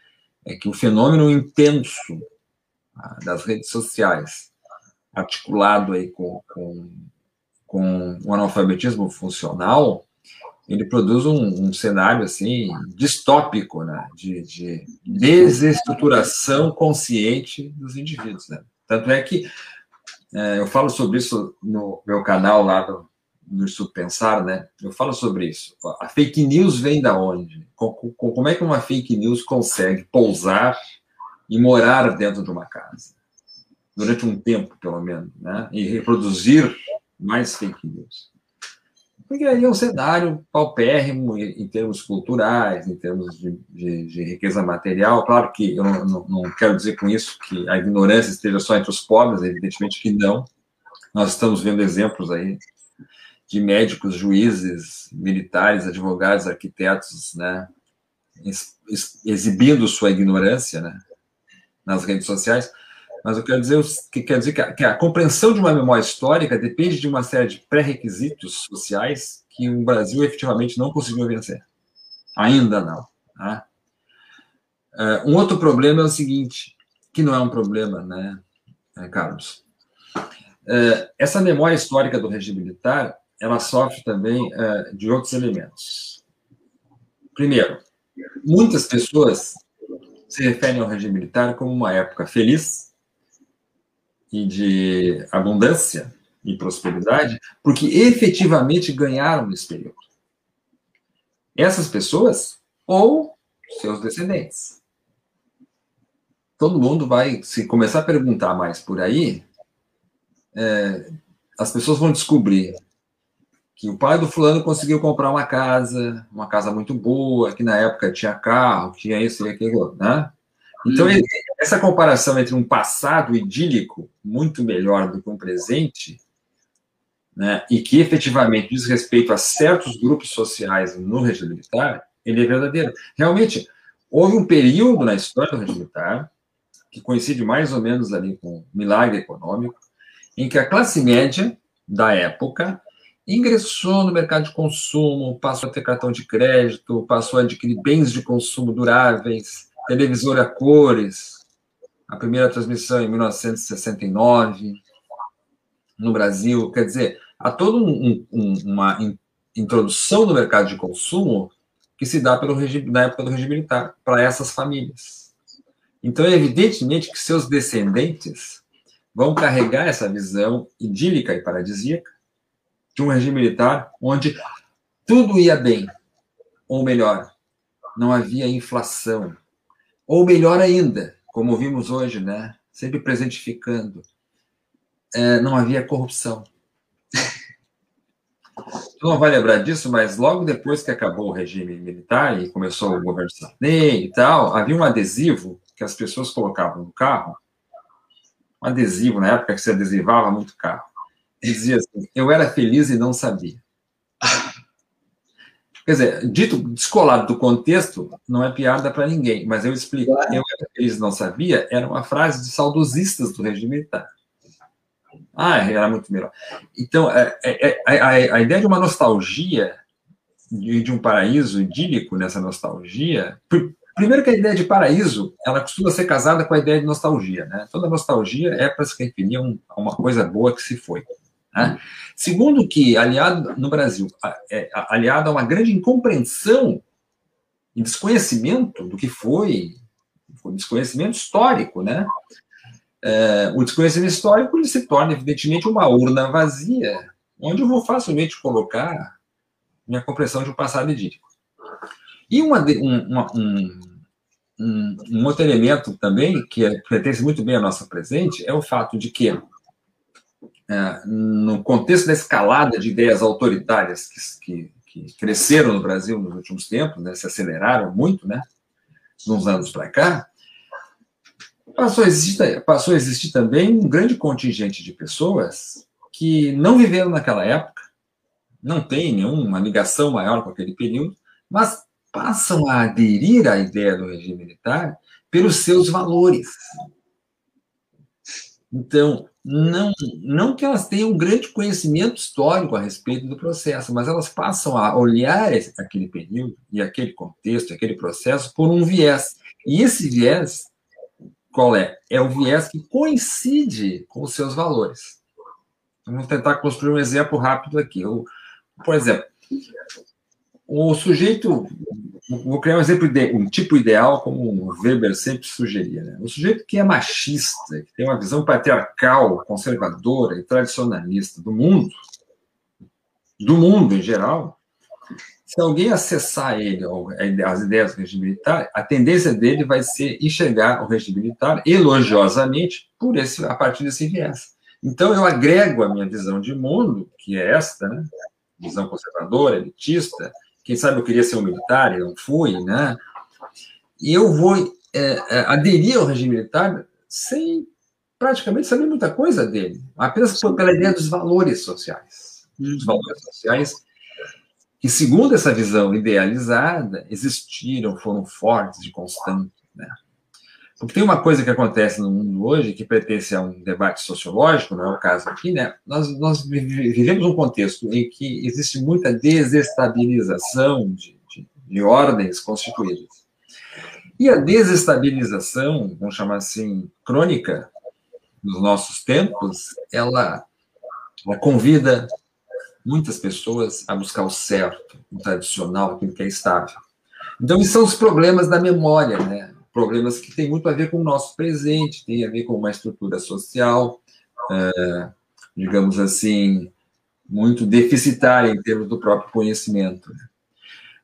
é que o fenômeno intenso das redes sociais, articulado aí com, com, com o analfabetismo funcional, ele produz um, um cenário assim distópico, né, de, de, desestruturação consciente dos indivíduos, né? Tanto é que é, eu falo sobre isso no meu canal lá do, no Estudo Pensar, né? Eu falo sobre isso. A fake news vem da onde? Como é que uma fake news consegue pousar e morar dentro de uma casa? Durante um tempo, pelo menos, né? E reproduzir mais fake news. Porque aí é um cenário paupérrimo em termos culturais, em termos de, de, de riqueza material. Claro que eu não, não, não, quero dizer com isso que a ignorância esteja só entre os pobres, evidentemente que não. Nós estamos vendo exemplos aí de médicos, juízes, militares, advogados, arquitetos, né, exibindo sua ignorância, né, nas redes sociais. Mas eu quero dizer que quer dizer que a, que a compreensão de uma memória histórica depende de uma série de pré-requisitos sociais que o Brasil efetivamente não conseguiu vencer. Ainda não. Tá? Uh, um outro problema é o seguinte, que não é um problema, né, eh, Carlos? Uh, essa memória histórica do regime militar, ela sofre também uh, de outros elementos. Primeiro, muitas pessoas se referem ao regime militar como uma época feliz, e de abundância e prosperidade, porque efetivamente ganharam nesse período. Essas pessoas ou seus descendentes. Todo mundo vai, se começar a perguntar mais por aí, é, as pessoas vão descobrir que o pai do fulano conseguiu comprar uma casa, uma casa muito boa, que na época tinha carro, tinha isso e aquilo, né? Então, hum. essa comparação entre um passado idílico, muito melhor do que um presente, né, e que efetivamente diz respeito a certos grupos sociais no regime militar, ele é verdadeiro. Realmente, houve um período na história do regime militar, que coincide mais ou menos ali com o milagre econômico, em que a classe média da época ingressou no mercado de consumo, passou a ter cartão de crédito, passou a adquirir bens de consumo duráveis, televisor a cores, a primeira transmissão em 1969 no Brasil. Quer dizer, há toda um, um, uma introdução no mercado de consumo que se dá pelo regime, na época do regime militar para essas famílias. Então, é evidentemente que seus descendentes vão carregar essa visão idílica e paradisíaca de um regime militar onde tudo ia bem, ou melhor, não havia inflação, ou melhor ainda, como vimos hoje, né? Sempre presentificando, é, não havia corrupção. Tu não vai lembrar disso, mas logo depois que acabou o regime militar e começou o governo Sarney e tal, havia um adesivo que as pessoas colocavam no carro, um adesivo na época que se adesivava muito carro. E dizia assim: Eu era feliz e não sabia. Quer dizer, dito descolado do contexto, não é piada para ninguém, mas eu explico. Claro. Eu eles não sabia, era uma frase de saudosistas do regime militar. Ah, era muito melhor. Então, é, é, é, a, a, ideia de uma nostalgia, de, de, um paraíso idílico nessa nostalgia. Primeiro que a ideia de paraíso, ela costuma ser casada com a ideia de nostalgia. Né? Toda nostalgia é para se referir a uma coisa boa que se foi. Né? Segundo que, aliado no Brasil, é, aliado a uma grande incompreensão e desconhecimento do que foi, foi desconhecimento histórico, né? É, o desconhecimento histórico ele se torna, evidentemente, uma urna vazia, onde eu vou facilmente colocar minha compreensão de um passado idílico. E uma, uma, um, um, um, outro elemento também, que é, pertence muito bem ao nosso presente, é o fato de que no contexto da escalada de ideias autoritárias que, que, que, cresceram no Brasil nos últimos tempos, né, se aceleraram muito, né, uns anos para cá, passou a, existir, passou a existir também um grande contingente de pessoas que não viveram naquela época, não tem nenhuma ligação maior com aquele período, mas passam a aderir à ideia do regime militar pelos seus valores, Então, não, não que elas tenham um grande conhecimento histórico a respeito do processo, mas elas passam a olhar esse, aquele período e aquele contexto, aquele processo por um viés. E esse viés, qual é? É o viés que coincide com os seus valores. Vamos tentar construir um exemplo rápido aqui. Eu, por exemplo, o sujeito, vou criar um exemplo, um tipo ideal, como o Weber sempre sugeria. Né? O sujeito que é machista, que tem uma visão patriarcal, conservadora e tradicionalista do mundo, do mundo em geral, se alguém acessar ele, as ideias do regime militar, a tendência dele vai ser enxergar o regime militar elogiosamente por esse, a partir desse viés. Então, eu agrego a minha visão de mundo, que é esta, né? visão conservadora, elitista, quem sabe eu queria ser um militar e não fui, né? E eu vou é, é, aderir ao regime militar sem praticamente saber muita coisa dele, apenas pela ideia dos valores sociais. Os valores sociais que, segundo essa visão idealizada, existiram, foram fortes e constantes. Né? Porque tem uma coisa que acontece no mundo hoje que pertence a um debate sociológico, não é o caso aqui, né? Nós, nós vivemos um contexto em que existe muita desestabilização de, de, de ordens constituídas. E a desestabilização, vamos chamar assim, crônica, nos nossos tempos, ela, ela convida muitas pessoas a buscar o certo, o tradicional, aquilo que é estável. Então, esses são os problemas da memória, né? Problemas que têm muito a ver com o nosso presente, tem a ver com uma estrutura social, é, digamos assim, muito deficitária em termos do próprio conhecimento.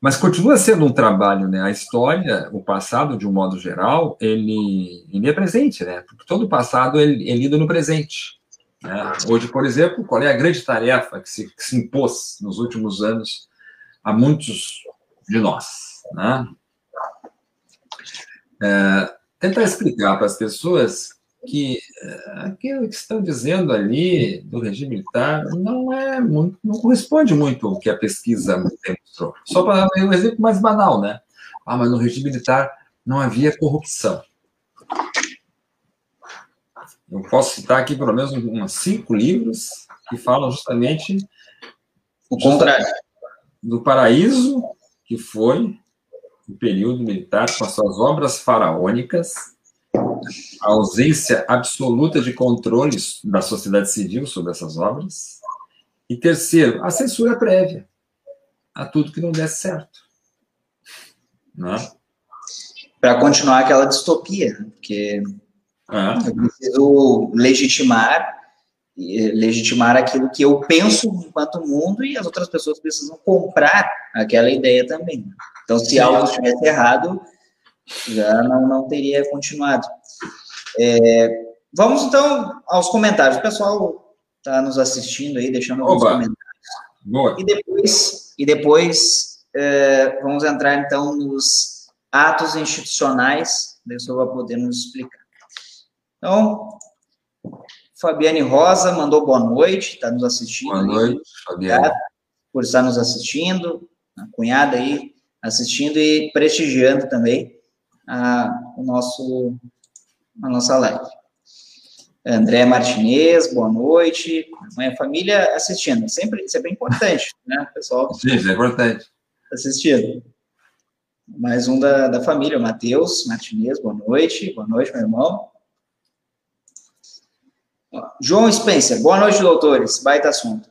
Mas continua sendo um trabalho, né? A história, o passado, de um modo geral, ele, ele é presente, né? Porque todo o passado ele, é lido no presente. Né? Hoje, por exemplo, qual é a grande tarefa que se, que se impôs nos últimos anos a muitos de nós, né? É, tentar explicar para as pessoas que é, aquilo que estão dizendo ali do regime militar não é muito, não corresponde muito ao que a pesquisa demonstrou. Só para dar um exemplo mais banal, né? Ah, mas no regime militar não havia corrupção. Eu posso citar aqui pelo menos uns cinco livros que falam justamente
o contrário
do paraíso que foi o período militar com as suas obras faraônicas, a ausência absoluta de controles da sociedade civil sobre essas obras, e terceiro, a censura prévia a tudo que não desse certo. Né?
Para continuar aquela distopia, porque é. eu preciso legitimar legitimar aquilo que eu penso enquanto mundo e as outras pessoas precisam comprar aquela ideia também. Então, se algo estivesse errado, já não, não teria continuado. É, vamos, então, aos comentários. O pessoal está nos assistindo aí, deixando alguns Oba. comentários. Boa. E depois, e depois é, vamos entrar, então, nos atos institucionais, daí o senhor vai poder nos explicar. Então, Fabiane Rosa mandou boa noite, está nos assistindo.
Boa noite, Fabiane.
Por estar nos assistindo, a cunhada aí assistindo e prestigiando também a, o nosso, a nossa live. André Martinez, boa noite. Mãe família assistindo. Sempre, sempre é importante, né, pessoal?
Sim, é importante.
Assistindo. Mais um da, da família, Matheus Martinez, boa noite. Boa noite, meu irmão. João Spencer, boa noite, doutores. Baita assunto.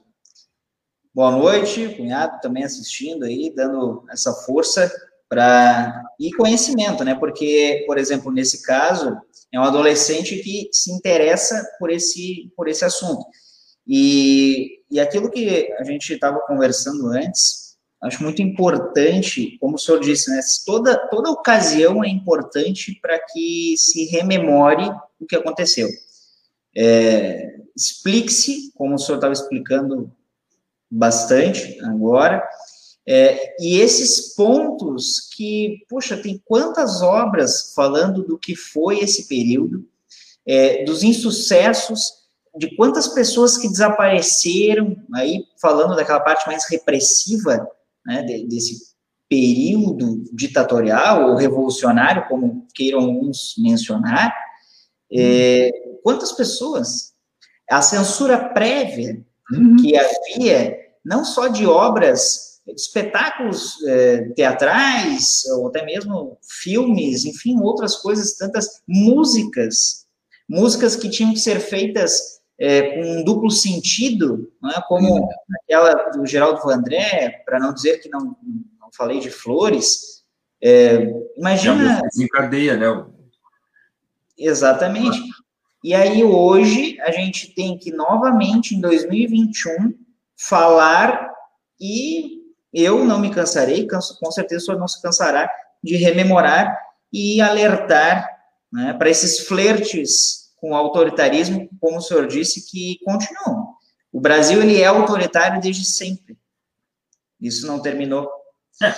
Boa noite, cunhado também assistindo aí, dando essa força para e conhecimento, né? Porque, por exemplo, nesse caso, é um adolescente que se interessa por esse por esse assunto. E, e aquilo que a gente estava conversando antes, acho muito importante, como o senhor disse, né? Toda toda ocasião é importante para que se rememore o que aconteceu. É, Explique-se, como o senhor estava explicando bastante agora, é, e esses pontos que, puxa, tem quantas obras falando do que foi esse período, é, dos insucessos, de quantas pessoas que desapareceram, aí falando daquela parte mais repressiva né, de, desse período ditatorial ou revolucionário, como queiram uns mencionar, é, quantas pessoas? A censura prévia uhum. que havia, não só de obras, espetáculos eh, teatrais, ou até mesmo filmes, enfim, outras coisas, tantas músicas, músicas que tinham que ser feitas é, com um duplo sentido, é? como uhum. aquela do Geraldo Vandré, para não dizer que não, não falei de flores. É, imagina.
Encadeia, né?
Exatamente. E aí, hoje, a gente tem que, novamente, em 2021, falar e eu não me cansarei, com certeza o senhor não se cansará, de rememorar e alertar né, para esses flertes com o autoritarismo, como o senhor disse, que continuam. O Brasil ele é autoritário desde sempre. Isso não terminou.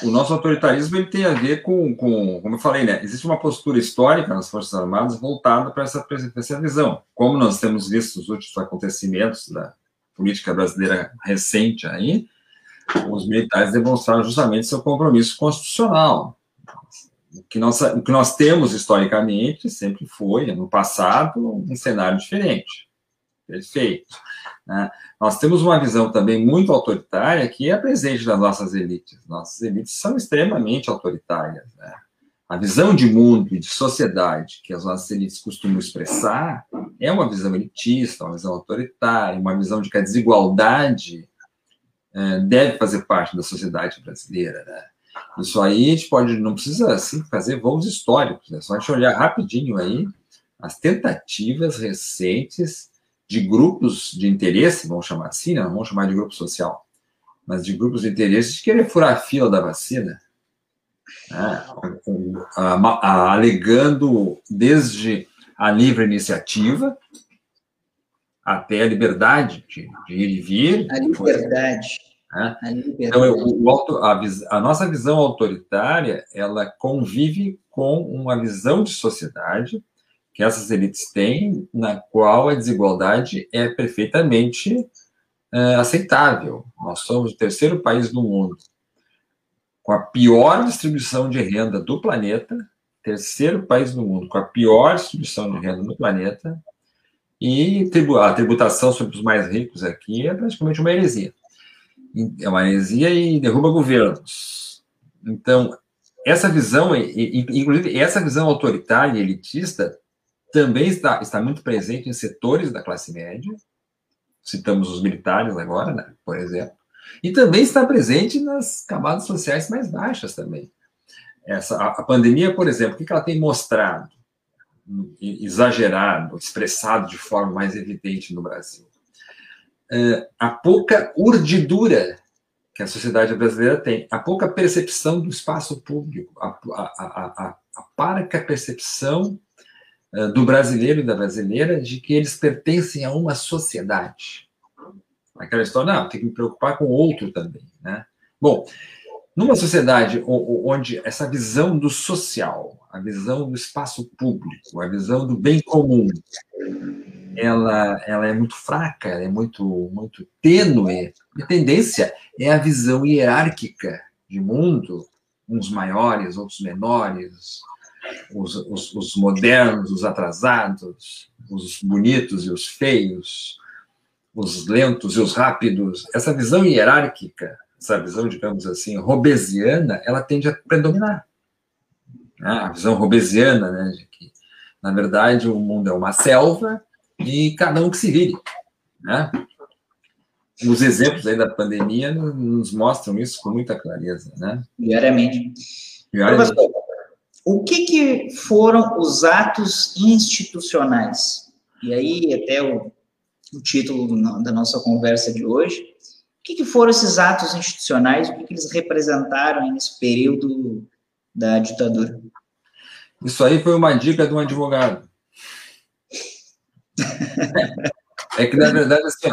O nosso autoritarismo ele tem a ver com, com, como eu falei, né? Existe uma postura histórica nas Forças Armadas voltada para essa, essa visão. Como nós temos visto os últimos acontecimentos da política brasileira recente aí, os militares demonstraram justamente seu compromisso constitucional o que, nós, o que nós temos historicamente sempre foi, no passado, um cenário diferente. Perfeito. Né? Nós temos uma visão também muito autoritária que é presente nas nossas elites. Nossas elites são extremamente autoritárias. Né? A visão de mundo e de sociedade que as nossas elites costumam expressar é uma visão elitista, uma visão autoritária, uma visão de que a desigualdade é, deve fazer parte da sociedade brasileira. Né? Isso aí a gente pode, não precisa assim fazer voos históricos, é só a gente olhar rapidinho aí as tentativas recentes de grupos de interesse, vamos chamar assim, né? não vamos chamar de grupo social, mas de grupos de interesse de querer furar a fila da vacina, né? a, a, alegando desde a livre iniciativa até a liberdade de, de ir e vir.
A liberdade.
Né? Então, o, a, a, nossa visão autoritária, ela convive com uma visão de sociedade que essas elites têm, na qual a desigualdade é perfeitamente é, aceitável. Nós somos o terceiro país do mundo com a pior distribuição de renda do planeta, terceiro país do mundo com a pior distribuição de renda no planeta, e a tributação sobre os mais ricos aqui é praticamente uma heresia é uma heresia e derruba governos. Então, essa visão, inclusive essa visão autoritária e elitista, também está, está muito presente em setores da classe média, citamos os militares agora, né, por exemplo, e também está presente nas camadas sociais mais baixas também. Essa, a, a pandemia, por exemplo, o que, que ela tem mostrado, exagerado, expressado de forma mais evidente no Brasil? uh, a pouca urdidura que a sociedade brasileira tem, a pouca percepção do espaço público, a, a, a, a parca percepção do brasileiro e da brasileira de que eles pertencem a uma sociedade. Aquela história, não, tem que me preocupar com o outro também, né? Bom, numa sociedade onde essa visão do social, a visão do espaço público, a visão do bem comum, ela, ela é muito fraca, é muito, muito tênue. A tendência é a visão hierárquica de mundo, uns maiores, outros menores, os, os, os modernos, os atrasados, os bonitos e os feios, os lentos e os rápidos. Essa visão hierárquica, essa visão, digamos assim, robesiana, ela tende a predominar. Né? A visão robesiana, né, de que, na verdade, o mundo é uma selva e cada um que se vire. Né? Os exemplos aí da pandemia nos mostram isso com muita clareza. Né?
Diariamente. Diariamente. Professor, o que, que foram os atos institucionais? E aí, até o, o título da nossa conversa de hoje. O que, que foram esses atos institucionais? O que, que eles representaram nesse período da ditadura?
Isso aí foi uma dica de um advogado. É que, na verdade, assim,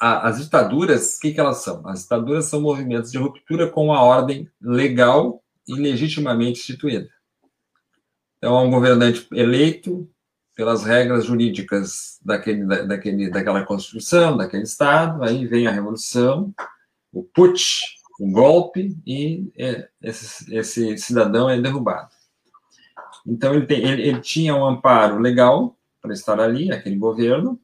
as ditaduras, o que, que elas são? As ditaduras são movimentos de ruptura com a ordem legal e legitimamente instituída. Então, há um governante eleito pelas regras jurídicas daquele, daquele, daquela Constituição, daquele Estado, aí vem a Revolução, o putsch, o golpe, e é, esse, esse cidadão é derrubado. Então, ele, tem, ele, ele tinha um amparo legal, para estar ali, aquele governo,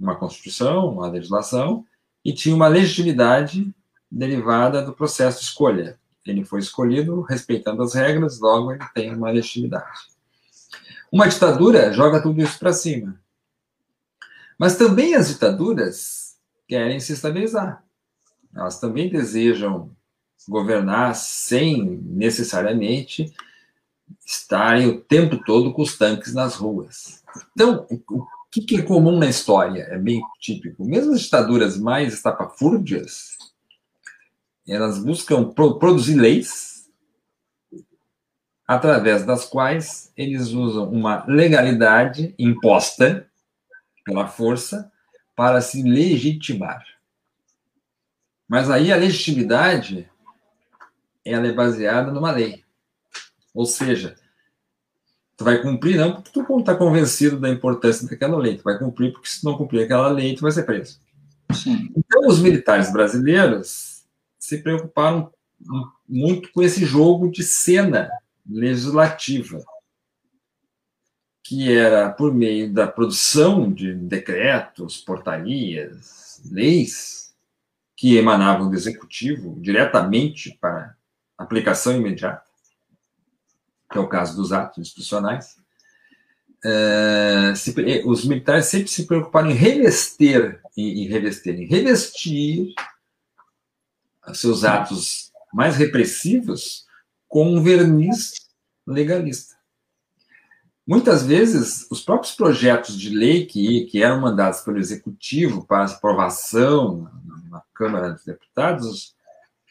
uma constituição, uma legislação, e tinha uma legitimidade derivada do processo de escolha. Ele foi escolhido respeitando as regras, logo ele tem uma legitimidade. Uma ditadura joga tudo isso para cima. Mas também as ditaduras querem se estabilizar. Elas também desejam governar sem necessariamente estarem o tempo todo com os tanques nas ruas. Então, o que é comum na história? É bem típico. Mesmo as ditaduras mais estapafúrdias, elas buscam produzir leis através das quais eles usam uma legalidade imposta pela força para se legitimar. Mas aí a legitimidade ela é baseada numa lei. Ou seja, tu vai cumprir não porque tu está convencido da importância daquela lei, tu vai cumprir porque se não cumprir aquela lei, tu vai ser preso. Sim. Então, os militares brasileiros se preocuparam muito com esse jogo de cena legislativa, que era por meio da produção de decretos, portarias, leis, que emanavam do executivo diretamente para aplicação imediata, que é o caso dos atos institucionais, é, se, os militares sempre se preocuparam em revestir, em, em revestir, em revestir seus atos mais repressivos com um verniz legalista. Muitas vezes, os próprios projetos de lei que, que eram mandados pelo Executivo para aprovação na Câmara dos Deputados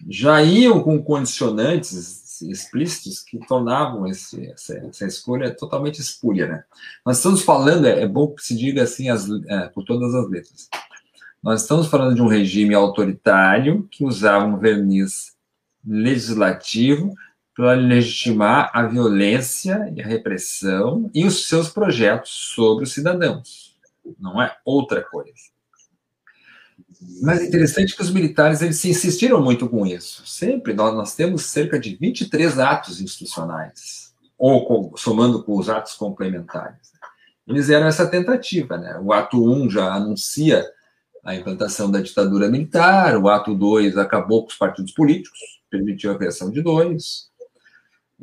já iam com condicionantes explícitos que tornavam esse, essa, essa, escolha totalmente espúria. Né? Nós estamos falando, é, é bom que se diga assim as, é, por todas as letras, nós estamos falando de um regime autoritário que usava um verniz legislativo para legitimar a violência e a repressão e os seus projetos sobre os cidadãos. Não é outra coisa. Mas é interessante que os militares eles se insistiram muito com isso. Sempre nós, nós temos cerca de 23 atos institucionais, ou com, somando com os atos complementares. Eles eram essa tentativa. Né? O ato 1 já anuncia a implantação da ditadura militar, o ato 2 acabou com os partidos políticos, permitiu a criação de dois.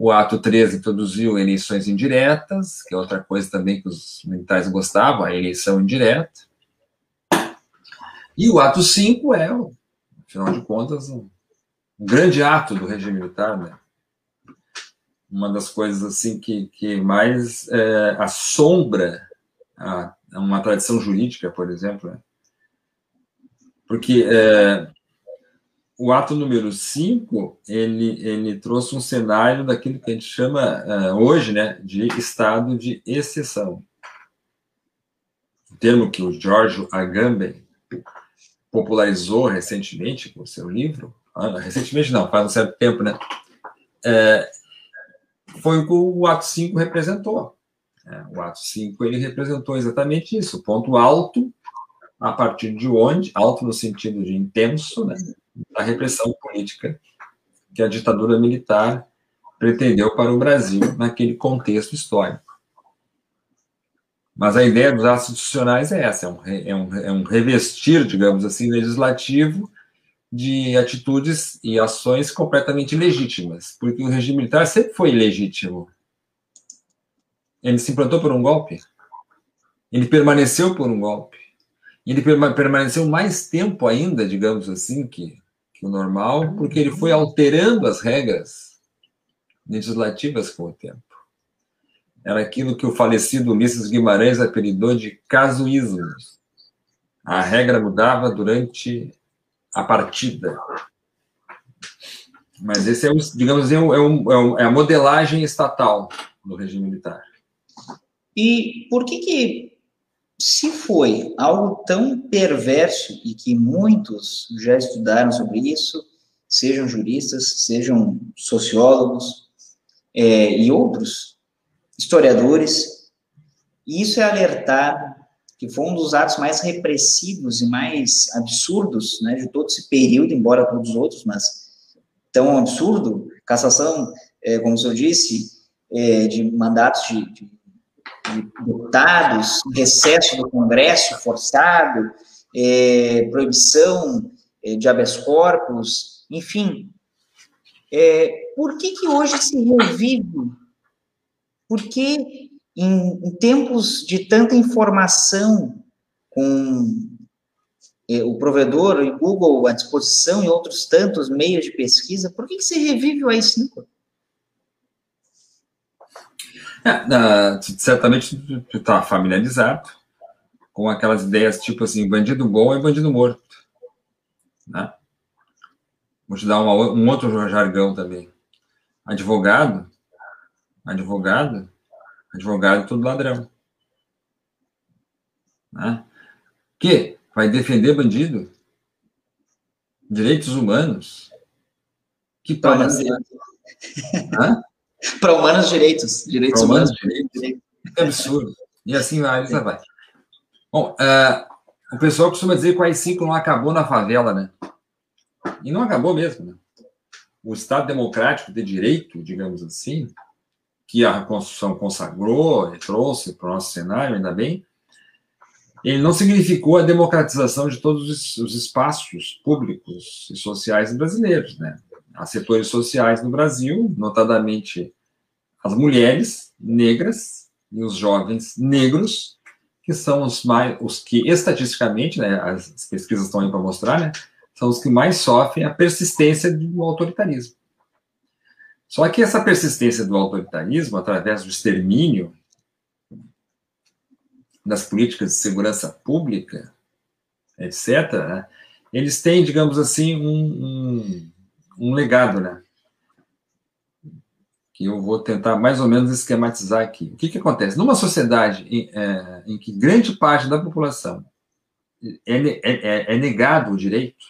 O ato 3 introduziu eleições indiretas, que é outra coisa também que os militares gostavam, a eleição indireta. E o ato 5 é, afinal de contas, um, grande ato do regime militar, né? Uma das coisas assim que, que mais é, assombra a uma tradição jurídica, por exemplo, né? porque é, o ato número 5, ele, ele trouxe um cenário daquilo que a gente chama uh, hoje né, de estado de exceção. Termo que o George Agamben popularizou recentemente com seu livro, ah, recentemente não, faz um certo tempo, né? É, foi o que o ato 5 representou. É, o ato 5 ele representou exatamente isso, ponto alto, a partir de onde, alto no sentido de intenso, né, da repressão política que a ditadura militar pretendeu para o Brasil naquele contexto histórico. Mas a ideia dos atos institucionais é essa: é um, é um, é um revestir, digamos assim, legislativo de atitudes e ações completamente legítimas, porque o regime militar sempre foi ilegítimo. Ele se implantou por um golpe, ele permaneceu por um golpe, ele permaneceu mais tempo ainda, digamos assim, que, que o normal, porque ele foi alterando as regras legislativas com o tempo era aquilo que o falecido Ulisses Guimarães apelidou de casuísmos. A regra mudava durante a partida. Mas esse é, o, digamos, é, um, é, um, é a modelagem estatal do regime militar.
E por que que, se foi algo tão perverso e que muitos já estudaram sobre isso, sejam juristas, sejam sociólogos é, e outros, historiadores, isso é alertar que foi um dos atos mais repressivos e mais absurdos né, de todo esse período, embora todos os outros, mas tão absurdo, cassação, é, como o senhor disse, é, de mandatos de, de de deputados, recesso do Congresso forçado, é, proibição é, de habeas corpus, enfim. É, por que, que hoje se revive? Por que em, em tempos de tanta informação com é, o provedor e Google à disposição e outros tantos meios de pesquisa, por que, que se revive o AI-5?
É, certamente tu está familiarizado com aquelas ideias tipo assim, bandido bom é bandido morto. Né? Vou te dar uma, um outro jargão também. Advogado, advogado, advogado todo ladrão. Né? Que vai defender bandido? Direitos humanos? Que parece.
Para humanos direitos. Direitos humanos. Direitos.
Que absurdo. E assim vai, isso vai. Bom, uh, o pessoal costuma dizer que o AI-5 não acabou na favela, né? E não acabou mesmo, né? O Estado democrático de direito, digamos assim, que a Constituição consagrou e trouxe para o nosso cenário, ainda bem, ele não significou a democratização de todos os espaços públicos e sociais brasileiros, né? Há setores sociais no Brasil, notadamente as mulheres negras e os jovens negros, que são os mais, os que estatisticamente, né, as pesquisas estão aí para mostrar, né, são os que mais sofrem a persistência do autoritarismo. Só que essa persistência do autoritarismo, através do extermínio das políticas de segurança pública, etc., né, eles têm, digamos assim, um, um, um legado, né? Que eu vou tentar mais ou menos esquematizar aqui. O que, que acontece? Numa sociedade em, é, em que grande parte da população é, é, é, é negado o direito,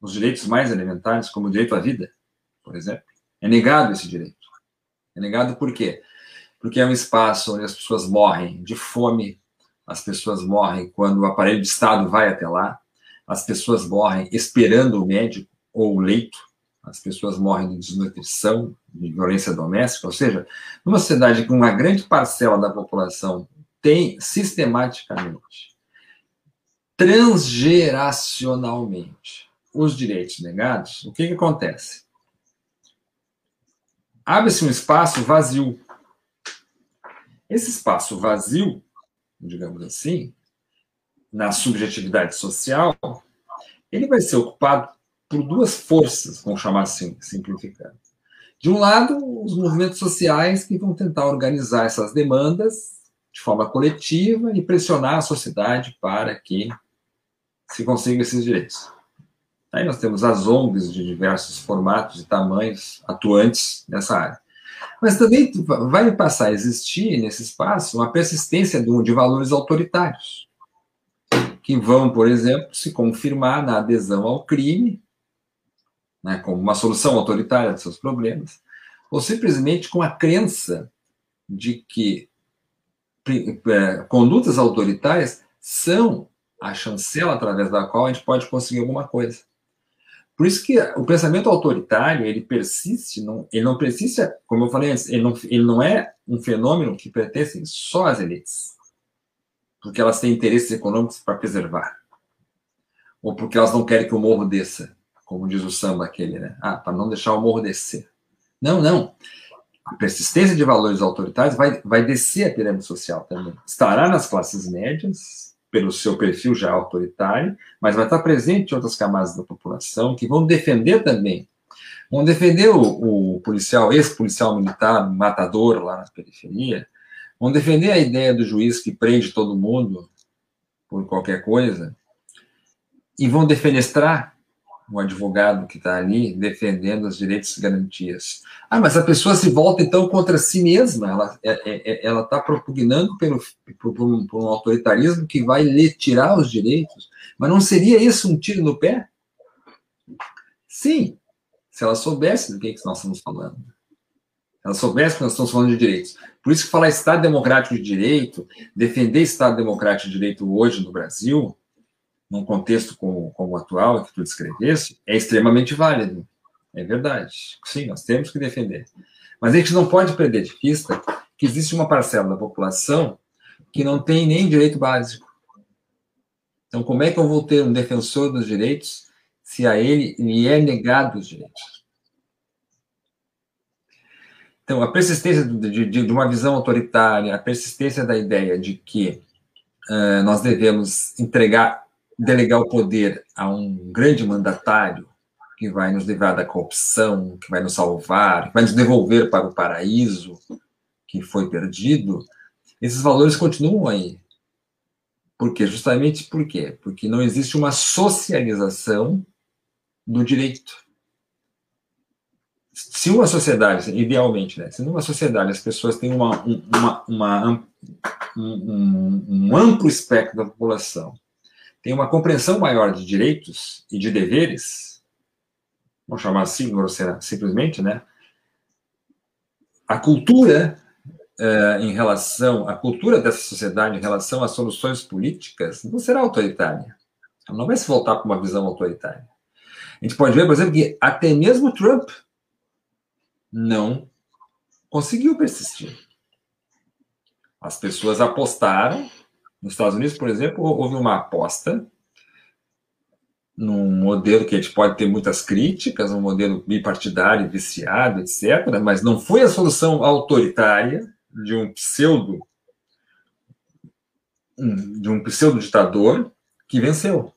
os direitos mais elementares, como o direito à vida, por exemplo. É negado esse direito. É negado por quê? Porque é um espaço onde as pessoas morrem de fome, as pessoas morrem quando o aparelho de Estado vai até lá, as pessoas morrem esperando o médico ou o leito, as pessoas morrem de desnutrição, de violência doméstica, ou seja, numa sociedade com uma grande parcela da população tem sistematicamente, transgeracionalmente, os direitos negados, o que, que acontece? Abre-se um espaço vazio. Esse espaço vazio, digamos assim, na subjetividade social, ele vai ser ocupado por duas forças, vamos chamar assim, simplificando. De um lado, os movimentos sociais que vão tentar organizar essas demandas de forma coletiva e pressionar a sociedade para que se consiga esses direitos. Aí nós temos as ONGs de diversos formatos e tamanhos atuantes nessa área. Mas também vai passar a existir nesse espaço uma persistência de valores autoritários, que vão, por exemplo, se confirmar na adesão ao crime, né, como uma solução autoritária de seus problemas, ou simplesmente com a crença de que é, condutas autoritárias são a chancela através da qual a gente pode conseguir alguma coisa. Por isso que o pensamento autoritário, ele persiste, não, ele não persiste, como eu falei antes, ele não, ele não é um fenômeno que pertence só às elites, porque elas têm interesses econômicos para preservar, ou porque elas não querem que o morro desça, como diz o samba aquele, né? Ah, para não deixar o morro descer. Não, não. A persistência de valores autoritários vai, vai descer a pirâmide social também. Estará nas classes médias, pelo seu perfil já autoritário, mas vai estar presente em outras camadas da população que vão defender também. Vão defender o, o policial, ex-policial militar, matador lá na periferia, vão defender a ideia do juiz que prende todo mundo por qualquer coisa, e vão defenestrar um advogado que está ali defendendo os direitos e garantias. Ah, mas a pessoa se volta então contra si mesma, ela é, é, é, ela está propugnando pelo, por, um, por, um, autoritarismo que vai lhe tirar os direitos. Mas não seria isso um tiro no pé? Sim, se ela soubesse do que, que nós estamos falando. Ela soubesse que nós estamos falando de direitos. Por isso que falar Estado Democrático de Direito, defender Estado Democrático de Direito hoje no Brasil, num contexto como, como o atual que tu descrevesse, é extremamente válido. É verdade. Sim, nós temos que defender. Mas a gente não pode perder de vista que existe uma parcela da população que não tem nem direito básico. Então, como é que eu vou ter um defensor dos direitos se a ele lhe é negado os direitos? Então, a persistência de, de, de uma visão autoritária, a persistência da ideia de que uh, nós devemos entregar, delegar o poder a um grande mandatário que vai nos livrar da corrupção, que vai nos salvar, que vai nos devolver para o paraíso que foi perdido, esses valores continuam aí. Por quê? Justamente por quê? Porque não existe uma socialização do direito. Se uma sociedade, idealmente, né, se numa sociedade as pessoas têm uma, uma, uma um, um, amplo espectro da população, tem uma compreensão maior de direitos e de deveres, vamos chamar assim, simplesmente, né? A cultura uh, em relação à cultura dessa sociedade, em relação às soluções políticas, não será autoritária. Ela não vai se voltar para uma visão autoritária. A gente pode ver, por exemplo, que até mesmo Trump não conseguiu persistir. As pessoas apostaram. Nos Estados Unidos, por exemplo, houve uma aposta num modelo que a gente pode ter muitas críticas, um modelo bipartidário, viciado, etc., mas não foi a solução autoritária de um pseudo de um pseudo ditador que venceu.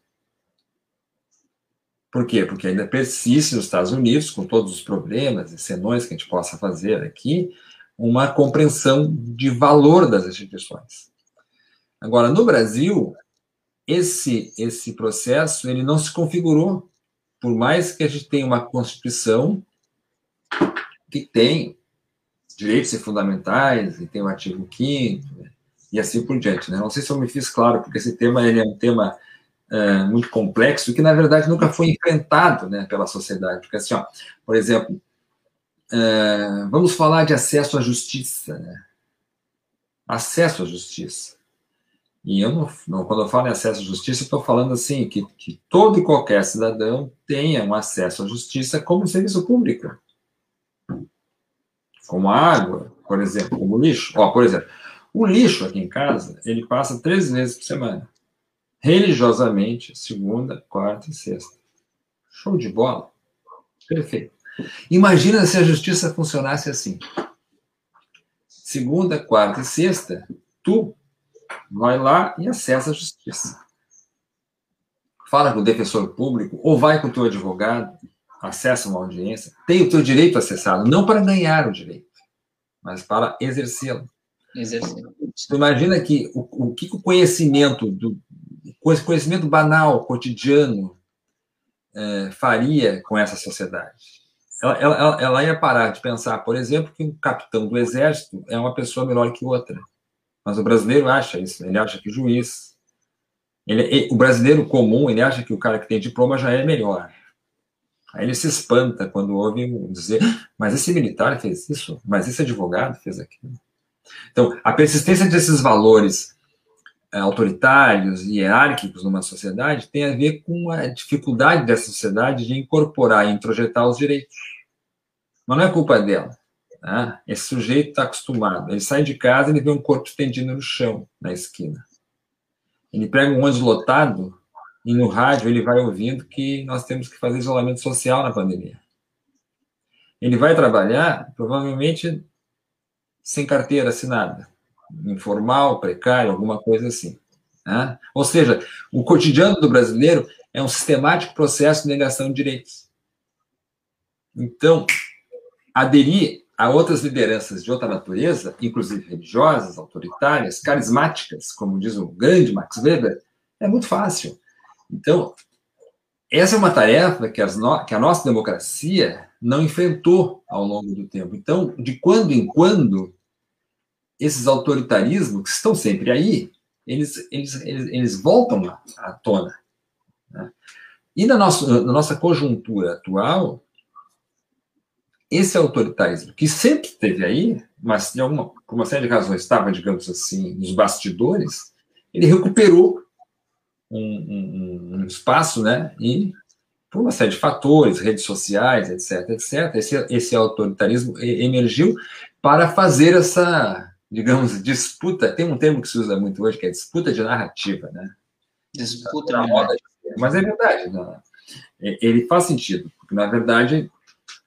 Por quê? Porque ainda persiste nos Estados Unidos, com todos os problemas e senões que a gente possa fazer aqui, uma compreensão de valor das instituições. Agora, no Brasil, esse esse processo ele não se configurou, por mais que a gente tenha uma constituição que tem direitos fundamentais, e tem o artigo 5 e assim por diante. Né? Não sei se eu me fiz claro, porque esse tema ele é um tema é, muito complexo, que na verdade nunca foi enfrentado né, pela sociedade. Porque, assim, ó, por exemplo, é, vamos falar de acesso à justiça. Né? Acesso à justiça. E eu não, não, quando eu falo em acesso à justiça, estou falando assim que, que todo e qualquer cidadão tenha um acesso à justiça como serviço público como água, por exemplo, como lixo. Ó, por exemplo, o lixo aqui em casa, ele passa três vezes por semana. Religiosamente, segunda, quarta e sexta. Show de bola. Perfeito. Imagina se a justiça funcionasse assim. Segunda, quarta e sexta, tu vai lá e acessa a justiça. Fala com o defensor público ou vai com o teu advogado acessa uma audiência, tem o teu direito acessado, não para ganhar o direito, mas para exercê-lo. Tu imagina que o, o que o conhecimento do conhecimento banal, cotidiano, é, faria com essa sociedade? Ela, ela, ela ia parar de pensar, por exemplo, que um capitão do exército é uma pessoa melhor que outra. Mas o brasileiro acha isso, ele acha que juiz. Ele, o brasileiro comum, ele acha que o cara que tem diploma já é melhor. Aí ele se espanta quando ouve dizer, mas esse militar fez isso, mas esse advogado fez aquilo. Então, a persistência desses valores é, autoritários e hierárquicos numa sociedade tem a ver com a dificuldade dessa sociedade de incorporar e introjetar os direitos. Mas não é culpa dela. Né? Esse sujeito está acostumado. Ele sai de casa e vê um corpo estendido no chão, na esquina. Ele pega um ônibus lotado, e no rádio ele vai ouvindo que nós temos que fazer isolamento social na pandemia. Ele vai trabalhar, provavelmente, sem carteira assinada, informal, precário, alguma coisa assim. Né? Ou seja, o cotidiano do brasileiro é um sistemático processo de negação de direitos. Então, aderir a outras lideranças de outra natureza, inclusive religiosas, autoritárias, carismáticas, como diz o grande Max Weber, é muito fácil. Então, essa é uma tarefa que, no... que, a nossa democracia não enfrentou ao longo do tempo. Então, de quando em quando, esses autoritarismos, que estão sempre aí, eles, eles, eles, eles voltam à tona. Né? E na nossa, na nossa conjuntura atual, esse autoritarismo, que sempre esteve aí, mas de alguma, por uma série de razões estava, digamos assim, nos bastidores, ele recuperou um, um, um espaço, né? E por uma série de fatores, redes sociais, etc, etc, esse, esse autoritarismo emergiu para fazer essa digamos, disputa. Tem um termo que se usa muito hoje que é disputa de narrativa, né?
Disputa de narrativa.
Mas é verdade, não. É, ele faz sentido, porque na verdade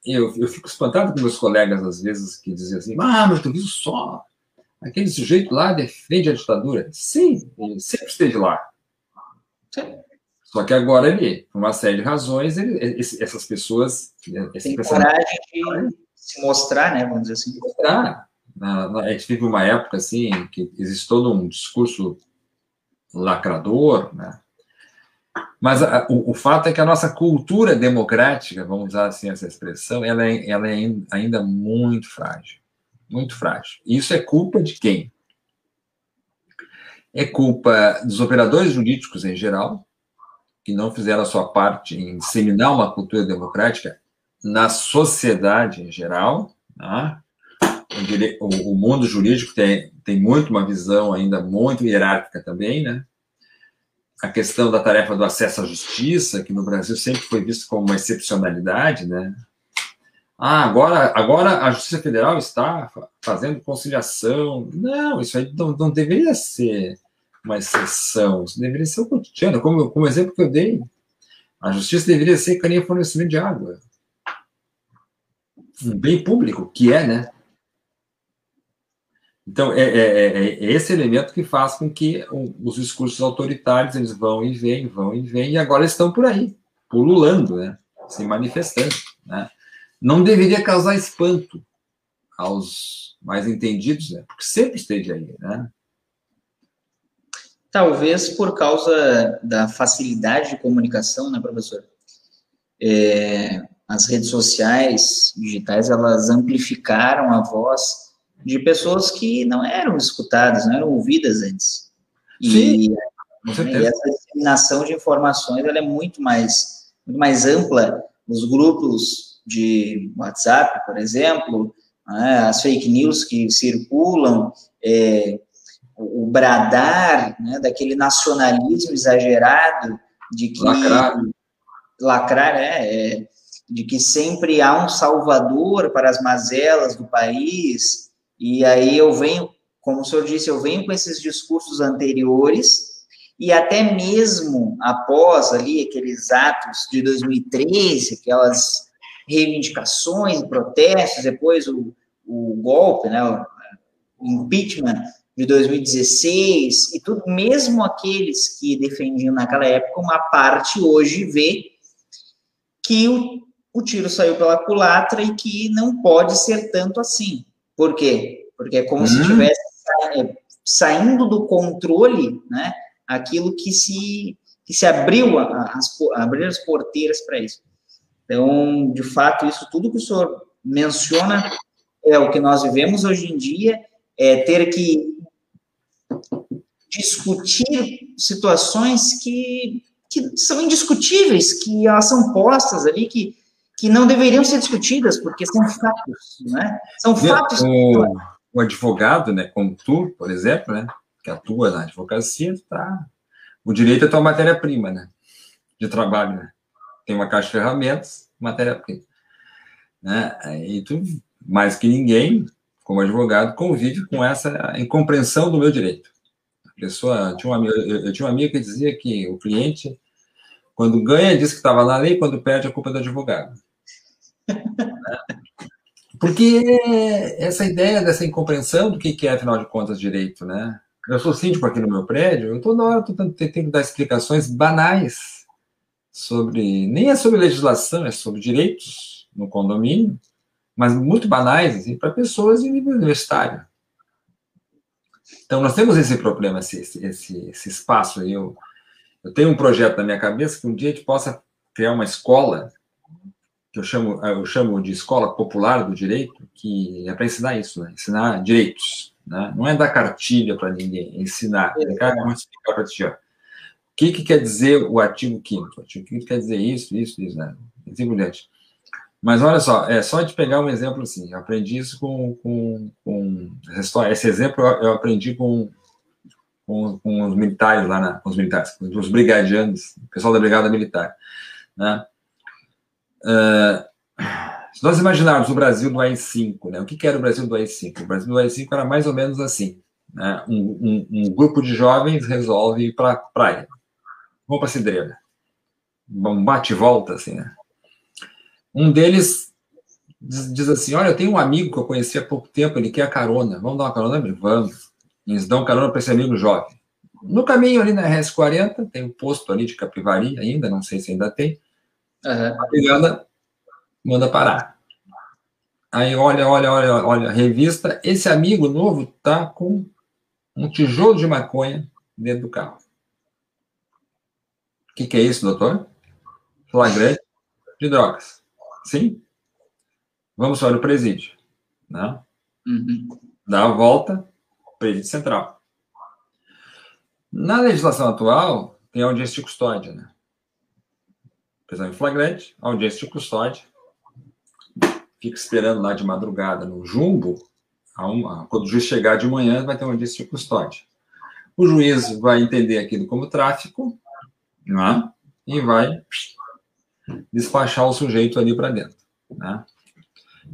eu, eu fico espantado com meus colegas às vezes que dizem assim: ah, mas tu viu só, aquele sujeito lá defende a ditadura. Sim, ele sempre esteve lá. Sim. Só que agora ele, por uma série de razões, ele, essas pessoas.
Tem coragem de se mostrar, né? Vamos dizer assim.
Mostrar. Na, na, a gente vive uma época assim que existe todo um discurso lacrador, né? Mas a, o, o, fato é que a nossa cultura democrática, vamos usar assim essa expressão, ela é, ela é ainda muito frágil. Muito frágil. E isso é culpa de quem? É culpa dos operadores jurídicos em geral, que não fizeram a sua parte em disseminar uma cultura democrática na sociedade em geral. Né? O, o mundo jurídico tem, tem muito uma visão ainda muito hierárquica também, né? A questão da tarefa do acesso à justiça, que no Brasil sempre foi visto como uma excepcionalidade, né? Ah, agora, agora a Justiça Federal está fazendo conciliação. Não, isso aí não, não deveria ser uma exceção, isso deveria ser o cotidiano, como, como exemplo que eu dei. A justiça deveria ser que nem fornecimento de água. Um bem público, que é, né? Então, é, é, é, é, esse elemento que faz com que os discursos autoritários eles vão e vêm, vão e vêm, e agora estão por aí, pululando, né? se manifestando. Né? Não deveria causar espanto aos mais entendidos, né? porque sempre esteve aí. Né?
Talvez por causa da facilidade de comunicação, né, professor? É, as redes sociais digitais, elas amplificaram a voz de pessoas que não eram escutadas, não eram ouvidas antes. E, e essa disseminação de informações ela é muito mais, muito mais ampla. Os grupos de WhatsApp, por exemplo, né, as fake news que circulam, é, o bradar né, daquele nacionalismo exagerado de que
lacrar,
lacrar é, é, de que sempre há um salvador para as mazelas do país, e aí eu venho, como o senhor disse, eu venho com esses discursos anteriores, e até mesmo após ali aqueles atos de 2013, aquelas reivindicações, protestos, depois o, o golpe, né, o impeachment de 2016 e tudo, mesmo aqueles que defendiam naquela época, uma parte hoje vê que o, o tiro saiu pela culatra e que não pode ser tanto assim. Por quê? Porque é como hum. se estivesse saindo do controle, né? Aquilo que se que se abriu as abrir as porteiras para isso. Então, de fato, isso tudo que o senhor menciona é o que nós vivemos hoje em dia, é ter que discutir situações que, que são indiscutíveis, que elas são postas ali, que que não deveriam ser discutidas, porque são fatos, né? São fatos.
O, o advogado, né, como tu, por exemplo, né, que atua na advocacia, tá. O direito é tua matéria-prima, né? De trabalho, né? Tem uma caixa de ferramentas, matéria-prima. Né? E tu, mais que ninguém, como advogado, convive com essa incompreensão do meu direito. A pessoa, tinha uma, eu, eu tinha uma amiga que dizia que o cliente, quando ganha, diz que estava na lei, quando perde, a culpa é do advogado. Porque essa ideia dessa incompreensão do que é, afinal de contas, direito, né? Eu sou síndico aqui no meu prédio, eu toda hora estou tentando que dar explicações banais sobre. Nem é sobre legislação, é sobre direitos no condomínio, mas muito banais, assim, para pessoas de nível universitário. Então, nós temos esse problema, esse, esse, esse espaço. Eu, eu tenho um projeto na minha cabeça que um dia a gente possa criar uma escola que eu chamo, eu chamo de escola popular do direito, que é para ensinar isso, né? ensinar direitos. Né? Não é dar cartilha para ninguém, é ensinar. É. Vamos explicar para ti. O que, que quer dizer o artigo 5 O artigo 5 quer dizer isso, isso, isso, né? Assim por diante. Mas olha só, é só de pegar um exemplo assim. Eu aprendi isso com. com, com esse exemplo eu aprendi com, com, com os militares lá, na, com os militares, com os brigadianos, o pessoal da Brigada Militar. Né? Uh, Se nós imaginarmos o Brasil do AI-5, né? o que, era o Brasil do AI-5? O Brasil do AI-5 era mais ou menos assim. Né? Um, um, um, grupo de jovens resolve ir para a praia. Vamos para a cidreira. Um bate e volta, assim, né? Um deles diz, diz, assim, olha, eu tenho um amigo que eu conheci há pouco tempo, ele quer carona. Vamos dar uma carona? Vamos. Eles dão carona para esse amigo jovem. No caminho ali na RS-40, tem um posto ali de Capivari ainda, não sei se ainda tem. Uhum. A brigada manda parar. Aí olha, olha, olha, olha, revista. Esse amigo novo tá com um tijolo de maconha dentro do carro. O que, que é isso, doutor? Flagrante de drogas. Sim? Vamos para o presídio. Né? Uhum. Dá a volta, presídio central. Na legislação atual, tem audiência de custódia, né? Prisão em flagrante, audiência de custódia, fica esperando lá de madrugada no jumbo, uma, quando o juiz chegar de manhã, vai ter uma audiência de custódia. O juiz vai entender aquilo como tráfico né, e vai despachar o sujeito ali para dentro. Né?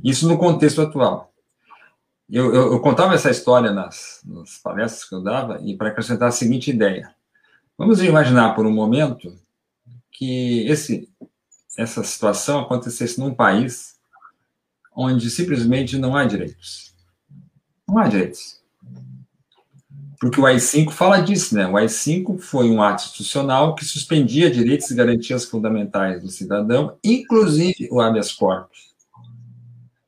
Isso no contexto atual. Eu, eu, eu contava essa história nas, nas, palestras que eu dava e para acrescentar a seguinte ideia. Vamos imaginar por um momento que esse, essa situação acontecesse num país onde simplesmente não há direitos. Não há direitos. Porque o AI-5 fala disso, né? O AI-5 foi um ato institucional que suspendia direitos e garantias fundamentais do cidadão, inclusive o habeas corpus,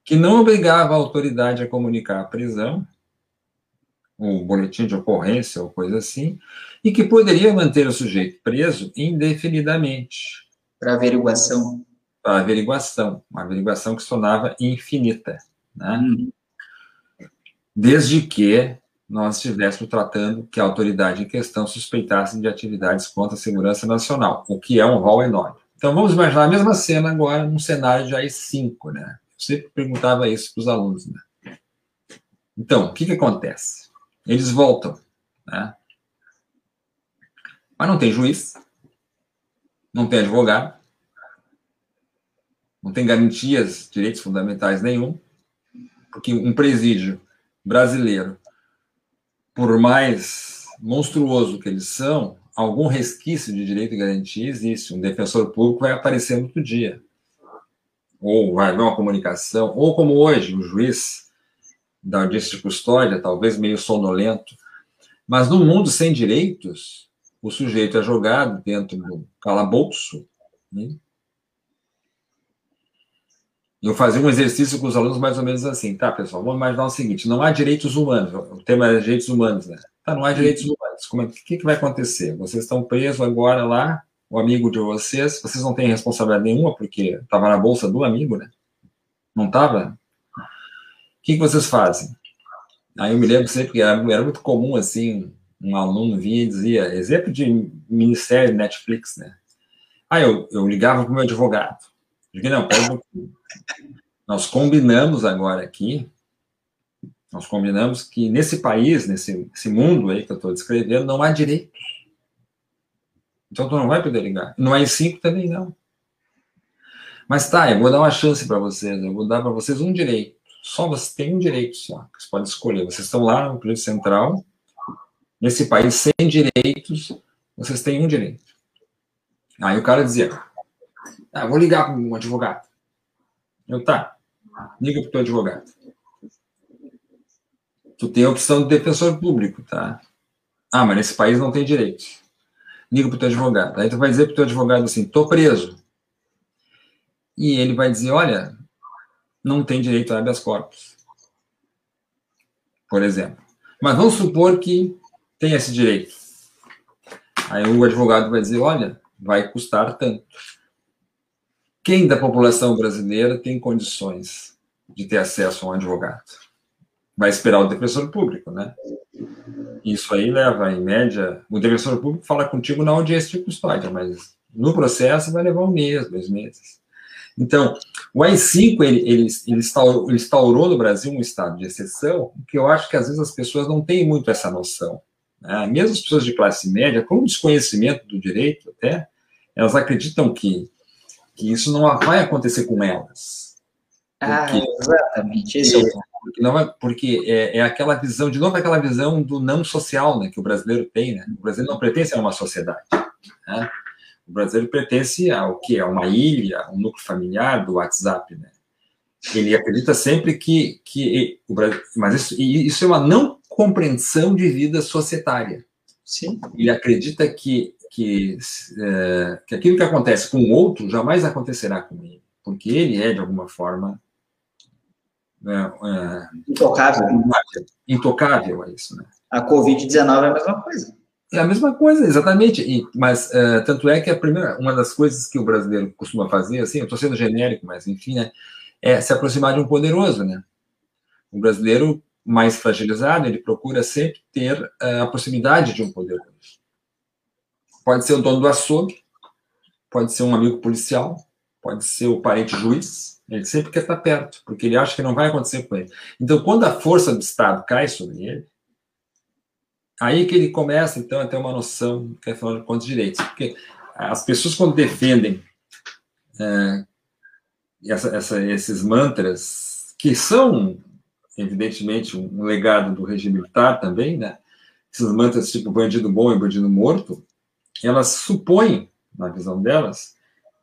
que não obrigava a autoridade a comunicar a prisão, o boletim de ocorrência ou coisa assim, e que poderia manter o sujeito preso indefinidamente.
Para averiguação
a averiguação, uma averiguação que sonava infinita, né? Hum. Desde que nós estivéssemos tratando que a autoridade em questão suspeitasse de atividades contra a segurança nacional, o que é um rol enorme. Então vamos imaginar a mesma cena agora num cenário de AI-5, né? Eu sempre perguntava isso para os alunos, né? Então, o que, que acontece? Eles voltam, né? Mas não tem juiz, não tem advogado, não tem garantias, direitos fundamentais nenhum, porque um presídio brasileiro, por mais monstruoso que eles são, algum resquício de direito e garantia existe. Um defensor público vai aparecer no outro dia. Ou vai haver uma comunicação, ou como hoje, o juiz da audiência de custódia, talvez meio sonolento. Mas no mundo sem direitos, o sujeito é jogado dentro do calabouço, né? eu fazia um exercício com os alunos mais ou menos assim, tá, pessoal? Vamos imaginar o seguinte: não há direitos humanos, o tema é direitos humanos, né? Tá, não há direitos humanos. Como é, que, que vai acontecer? Vocês estão presos agora lá, o amigo de vocês, vocês não têm responsabilidade nenhuma, porque estava na bolsa do amigo, né? Não estava? O que, que vocês fazem? Aí eu me lembro sempre que era, era muito comum, assim, um aluno vinha e dizia, exemplo de ministério Netflix, né? Aí eu, eu ligava para o meu advogado. Digo, não, pera. Nós combinamos agora aqui, nós combinamos que nesse país, nesse, mundo aí que eu estou descrevendo, não há direitos. Então tu não vai poder ligar. Não é cinco também não. Mas tá, eu vou dar uma chance para vocês, eu vou dar para vocês um direito. Só você tem um direito só, que você pode escolher. Vocês estão lá no Polícia Central, nesse país sem direitos, vocês têm um direito. Aí o cara dizia, ah, vou ligar para um advogado. Eu, tá. Liga para o teu advogado. Tu tem a opção de defensor público, tá? Ah, mas nesse país não tem direito. Liga para o teu advogado. Aí tu vai dizer para o teu advogado assim, tô preso. E ele vai dizer, olha, não tem direito a habeas corpus. Por exemplo. Mas vamos supor que tem esse direito. Aí o advogado vai dizer, olha, vai custar tanto. Quem da população brasileira tem condições de ter acesso a um advogado? Vai esperar o defensor público, né? Isso aí leva, em média, o defensor público fala contigo na audiência de custódia, mas no processo vai levar um mês, dois meses. Então, o AI-5, ele, ele, ele, instaurou, ele instaurou no Brasil um estado de exceção, que eu acho que às vezes as pessoas não têm muito essa noção. Né? Mesmo as pessoas de classe média, com desconhecimento do direito até, elas acreditam que que isso não vai acontecer com elas.
Ah, exatamente, esse é o.
Porque, não é, porque é, é, aquela visão, de novo, aquela visão do não social né, que o brasileiro tem. Né? O brasileiro não pertence a uma sociedade. Né? O brasileiro pertence ao que? A uma ilha, um núcleo familiar do WhatsApp. Né? Ele acredita sempre que. que o Brasil, mas isso, isso é uma não compreensão de vida societária.
Sim.
Ele acredita que, que, é, que aquilo que acontece com o outro jamais acontecerá com ele, porque ele é, de alguma forma,
é, é, intocável.
Intocável a isso. Né?
A Covid-19 é a mesma coisa.
É a mesma coisa, exatamente. E, mas uh, tanto é que a primeira, uma das coisas que o brasileiro costuma fazer, assim, eu estou sendo genérico, mas enfim, né, é se aproximar de um poderoso, né? O brasileiro mais fragilizado, ele procura sempre ter uh, a proximidade de um poderoso. Pode ser o dono do açougue, pode ser um amigo policial, pode ser o parente juiz, ele sempre quer estar perto, porque ele acha que não vai acontecer com ele. Então, quando a força do Estado cai sobre ele, Aí que ele começa, então, a ter uma noção, que é falar de direitos. Porque as pessoas, quando defendem é, essa, essa, esses mantras, que são, evidentemente, um legado do regime militar também, né? Esses mantras tipo bandido bom e bandido morto, elas supõem, na visão delas,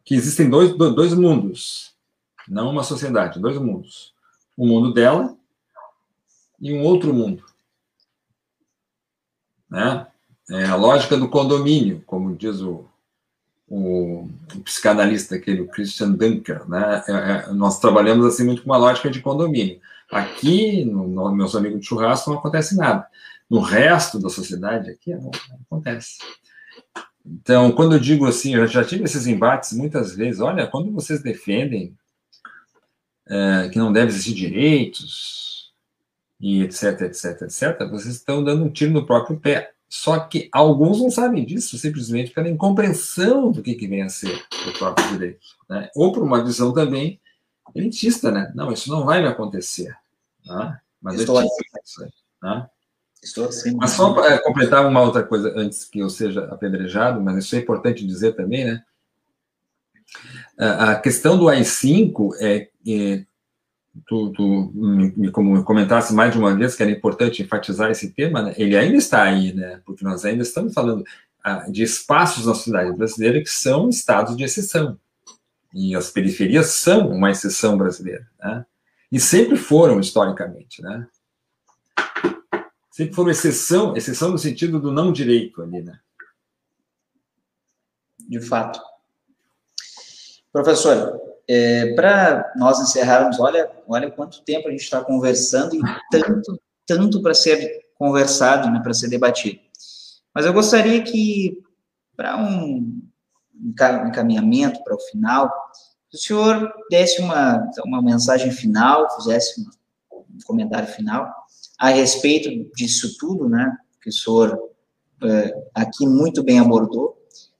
que existem dois, dois mundos, não uma sociedade, dois mundos. O mundo dela e um outro mundo né? É a lógica do condomínio, como diz o, o, o psicanalista aquele, o Christian Dunker, né? É, é, nós trabalhamos assim muito com uma lógica de condomínio. Aqui, no, no, meus amigos de churrasco, não acontece nada. No resto da sociedade, aqui não, não acontece. Então, quando eu digo assim, eu já tive esses embates muitas vezes. Olha, quando vocês defendem é, que não deve existir direitos, e etc, etc, etc, vocês estão dando um tiro no próprio pé. Só que alguns não sabem disso, simplesmente pela incompreensão do que, que vem a ser o próprio direito. Né? Ou por uma visão também elitista, né? Não, isso não vai me acontecer. Né? Mas Estou assim. Isso, né? Estou assim. Mas só para é, completar uma outra coisa antes que eu seja apedrejado, mas isso é importante dizer também, né? A questão do AI-5 é, é tu, tu me, me comentasse mais de uma vez que era importante enfatizar esse tema, né? ele ainda está aí, né? Porque nós ainda estamos falando ah, de espaços na sociedade brasileira que são estados de exceção. E as periferias são uma exceção brasileira, né? E sempre foram historicamente, né? Sempre foram exceção, exceção no sentido do não direito ali, né?
De fato. Professor, é, para nós encerrarmos, olha, olha quanto tempo a gente está conversando e tanto, tanto para ser conversado, né, para ser debatido. Mas eu gostaria que, para um encaminhamento para o final, o senhor desse uma, uma mensagem final, fizesse um comentário final a respeito disso tudo, né, que o senhor é, aqui muito bem abordou,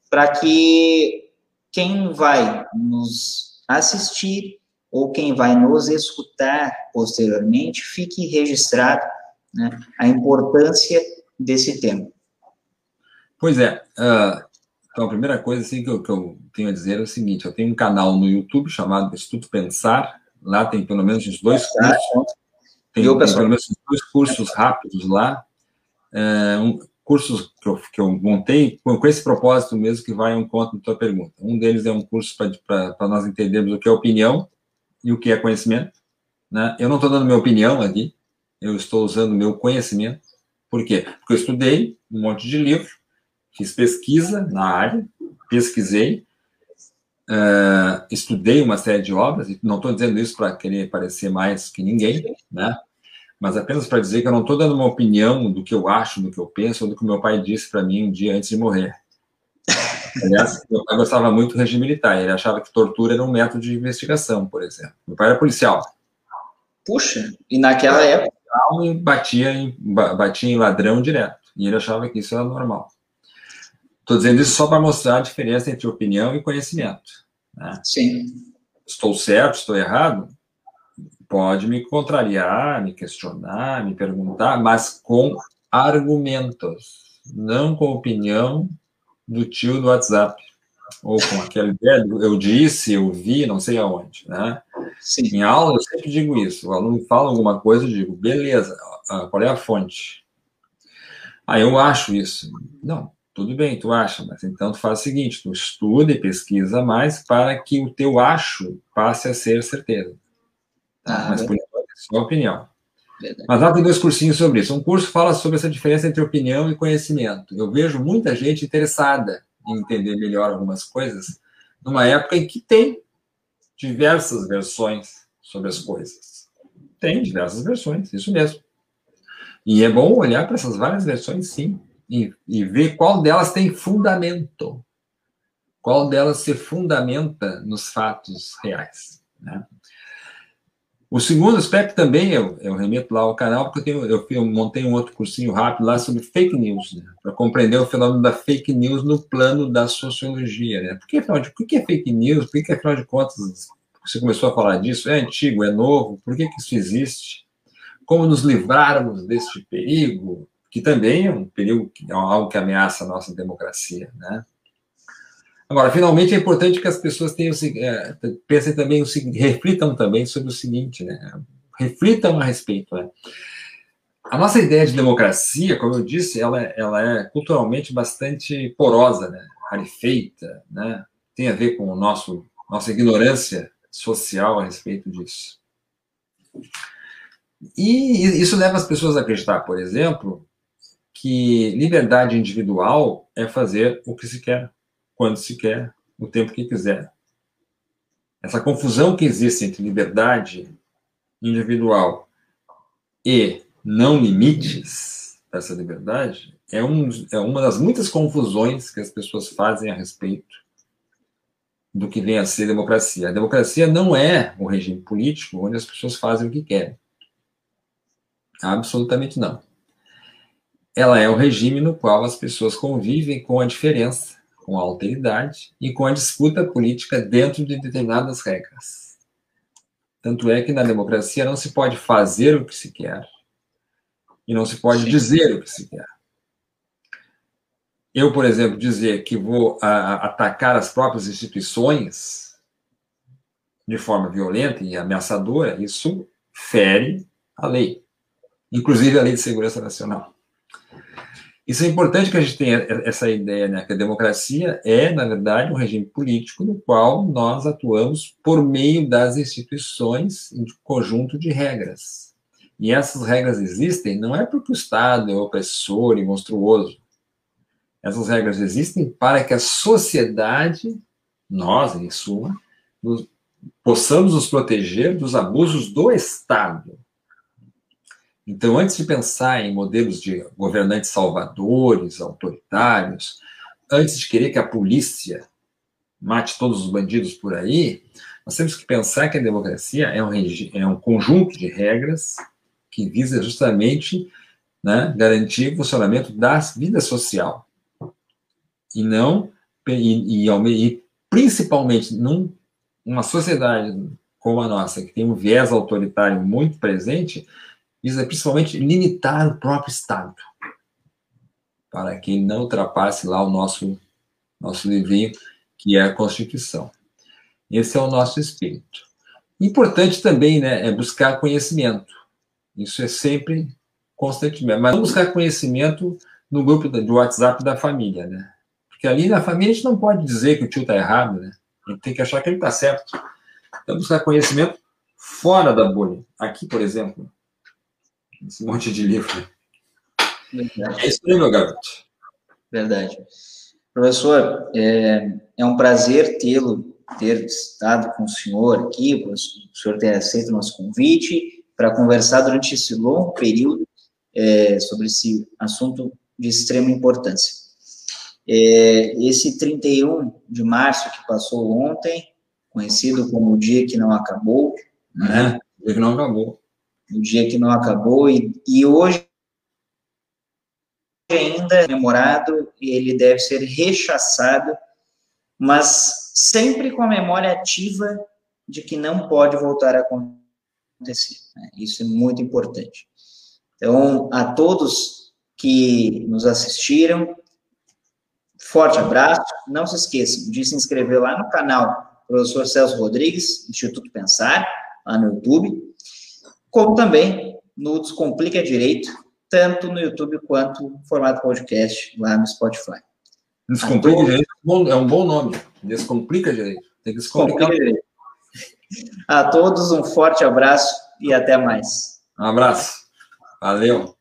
para que quem vai nos assistir ou quem vai nos escutar posteriormente fique registrado né, a importância desse tema.
Pois é. Uh, então, a primeira coisa assim, que, eu, que eu tenho a dizer é o seguinte: eu tenho um canal no YouTube chamado Estudo Pensar. Lá tem pelo menos uns dois cursos. Tem, tem pelo menos dois cursos rápidos lá. Uh, um, cursos que eu, que eu montei com, com, esse propósito mesmo que vai ao encontro da tua pergunta. Um deles é um curso para nós entendermos o que é opinião e o que é conhecimento. Né? Eu não estou dando minha opinião aqui, eu estou usando meu conhecimento. Por quê? Porque eu estudei um monte de livro, fiz pesquisa na área, pesquisei, uh, estudei uma série de obras, e não estou dizendo isso para querer parecer mais que ninguém, né? Mas apenas para dizer que eu não estou dando uma opinião do que eu acho, do que eu penso, ou do que meu pai disse para mim um dia antes de morrer. Aliás, meu pai gostava muito do regime militar, ele achava que tortura era um método de investigação, por exemplo. Meu pai era policial.
Puxa, e naquela época?
E batia em, batia em ladrão direto, e ele achava que isso era normal. Estou dizendo isso só para mostrar a diferença entre opinião e conhecimento. Né?
Sim.
Estou certo, estou errado? Pode me contrariar, me questionar, me perguntar, mas com argumentos, não com opinião do tio do WhatsApp, ou com aquela ideia do eu disse, eu vi, não sei aonde, né? Sim. Em aula, eu sempre digo isso. O aluno fala alguma coisa, eu digo, beleza, qual é a fonte? Ah, eu acho isso. Não, tudo bem, tu acha, mas então tu faz o seguinte, tu estuda e pesquisa mais para que o teu acho passe a ser certeza. Tá? Mas por enquanto é só opinião. Verdade. Mas lá tem dois cursinhos sobre isso. Um curso fala sobre essa diferença entre opinião e conhecimento. Eu vejo muita gente interessada em entender melhor algumas coisas, numa época em que tem diversas versões sobre as coisas. Tem diversas versões, isso mesmo. E é bom olhar para essas várias versões, sim, e, e ver qual delas tem fundamento, qual delas se fundamenta nos fatos reais. Né? O segundo aspecto também, eu, eu remeto lá ao canal, porque eu, tenho, eu, montei um outro cursinho rápido lá sobre fake news, né? para compreender o fenômeno da fake news no plano da sociologia. Né? Por, que, afinal de, por que fake news? Por que, afinal de contas, você começou a falar disso? É antigo, é novo? Por que, que isso existe? Como nos livrarmos deste perigo? Que também é um perigo, é algo que ameaça a nossa democracia. Né? Agora, finalmente, é importante que as pessoas tenham, é, pensem também, reflitam também sobre o seguinte, né? Reflitam a respeito, né? A nossa ideia de democracia, como eu disse, ela, ela é culturalmente bastante porosa, né? Rarefeita, né? Tem a ver com o nosso nossa ignorância social a respeito disso. E isso leva as pessoas a acreditar, por exemplo, que liberdade individual é fazer o que se quer quando se quer, o tempo que quiser. Essa confusão que existe entre liberdade individual e não limites dessa liberdade é, um, é uma das muitas confusões que as pessoas fazem a respeito do que vem a ser democracia. A democracia não é um regime político onde as pessoas fazem o que querem. Absolutamente não. Ela é o um regime no qual as pessoas convivem com a diferença com a alteridade e com a disputa política dentro de determinadas regras. Tanto é que na democracia não se pode fazer o que se quer e não se pode Sim. dizer o que se quer. Eu, por exemplo, dizer que vou a, atacar as próprias instituições de forma violenta e ameaçadora, isso fere a lei, inclusive a Lei de Segurança Nacional. Isso é importante que a gente tenha essa ideia, né? Que a democracia é, na verdade, um regime político no qual nós atuamos por meio das instituições em conjunto de regras. E essas regras existem não é porque o Estado é opressor e monstruoso. Essas regras existem para que a sociedade, nós, em suma, nos, possamos nos proteger dos abusos do Estado. Então, antes de pensar em modelos de governantes salvadores, autoritários, antes de querer que a polícia mate todos os bandidos por aí, nós temos que pensar que a democracia é um, é um conjunto de regras que visa justamente né, garantir o funcionamento da vida social. E não, e, e, e principalmente num, sociedade como a nossa, que tem um viés autoritário muito presente, visa principalmente limitar o próprio Estado, para que não ultrapasse lá o nosso, nosso livrinho, que é a Constituição. Esse é o nosso espírito. Importante também né, é buscar conhecimento. Isso é sempre constantemente. Mas não buscar conhecimento no grupo do WhatsApp da família, né? Porque ali na família a gente não pode dizer que o tio está errado, né? A gente tem que achar que ele está certo. Então, buscar conhecimento fora da bolha. Aqui, por exemplo, esse monte de livro.
Verdade. É isso aí, meu garoto. Verdade. Professor, é, é um prazer tê-lo, ter estado com o senhor aqui, o senhor ter aceito o nosso convite para conversar durante esse longo período é, sobre esse assunto de extrema importância. É, esse 31 de março que passou ontem, conhecido como o dia que não acabou,
né? É, o dia que não acabou
o dia que não acabou, e, e hoje ainda é memorado, ele deve ser rechaçado, mas sempre com a memória ativa de que não pode voltar a acontecer. Né? Isso é muito importante. Então, a todos que nos assistiram, forte abraço. Não se esqueçam de se inscrever lá no canal Professor Celso Rodrigues, Instituto Pensar lá no YouTube, como também no Descomplica Direito, tanto no YouTube quanto no formato podcast lá no Spotify.
Descomplica todos... Direito é um bom nome. Descomplica Direito. Tem que descomplicar. Direito.
A todos um forte abraço e até mais.
Um abraço. Valeu.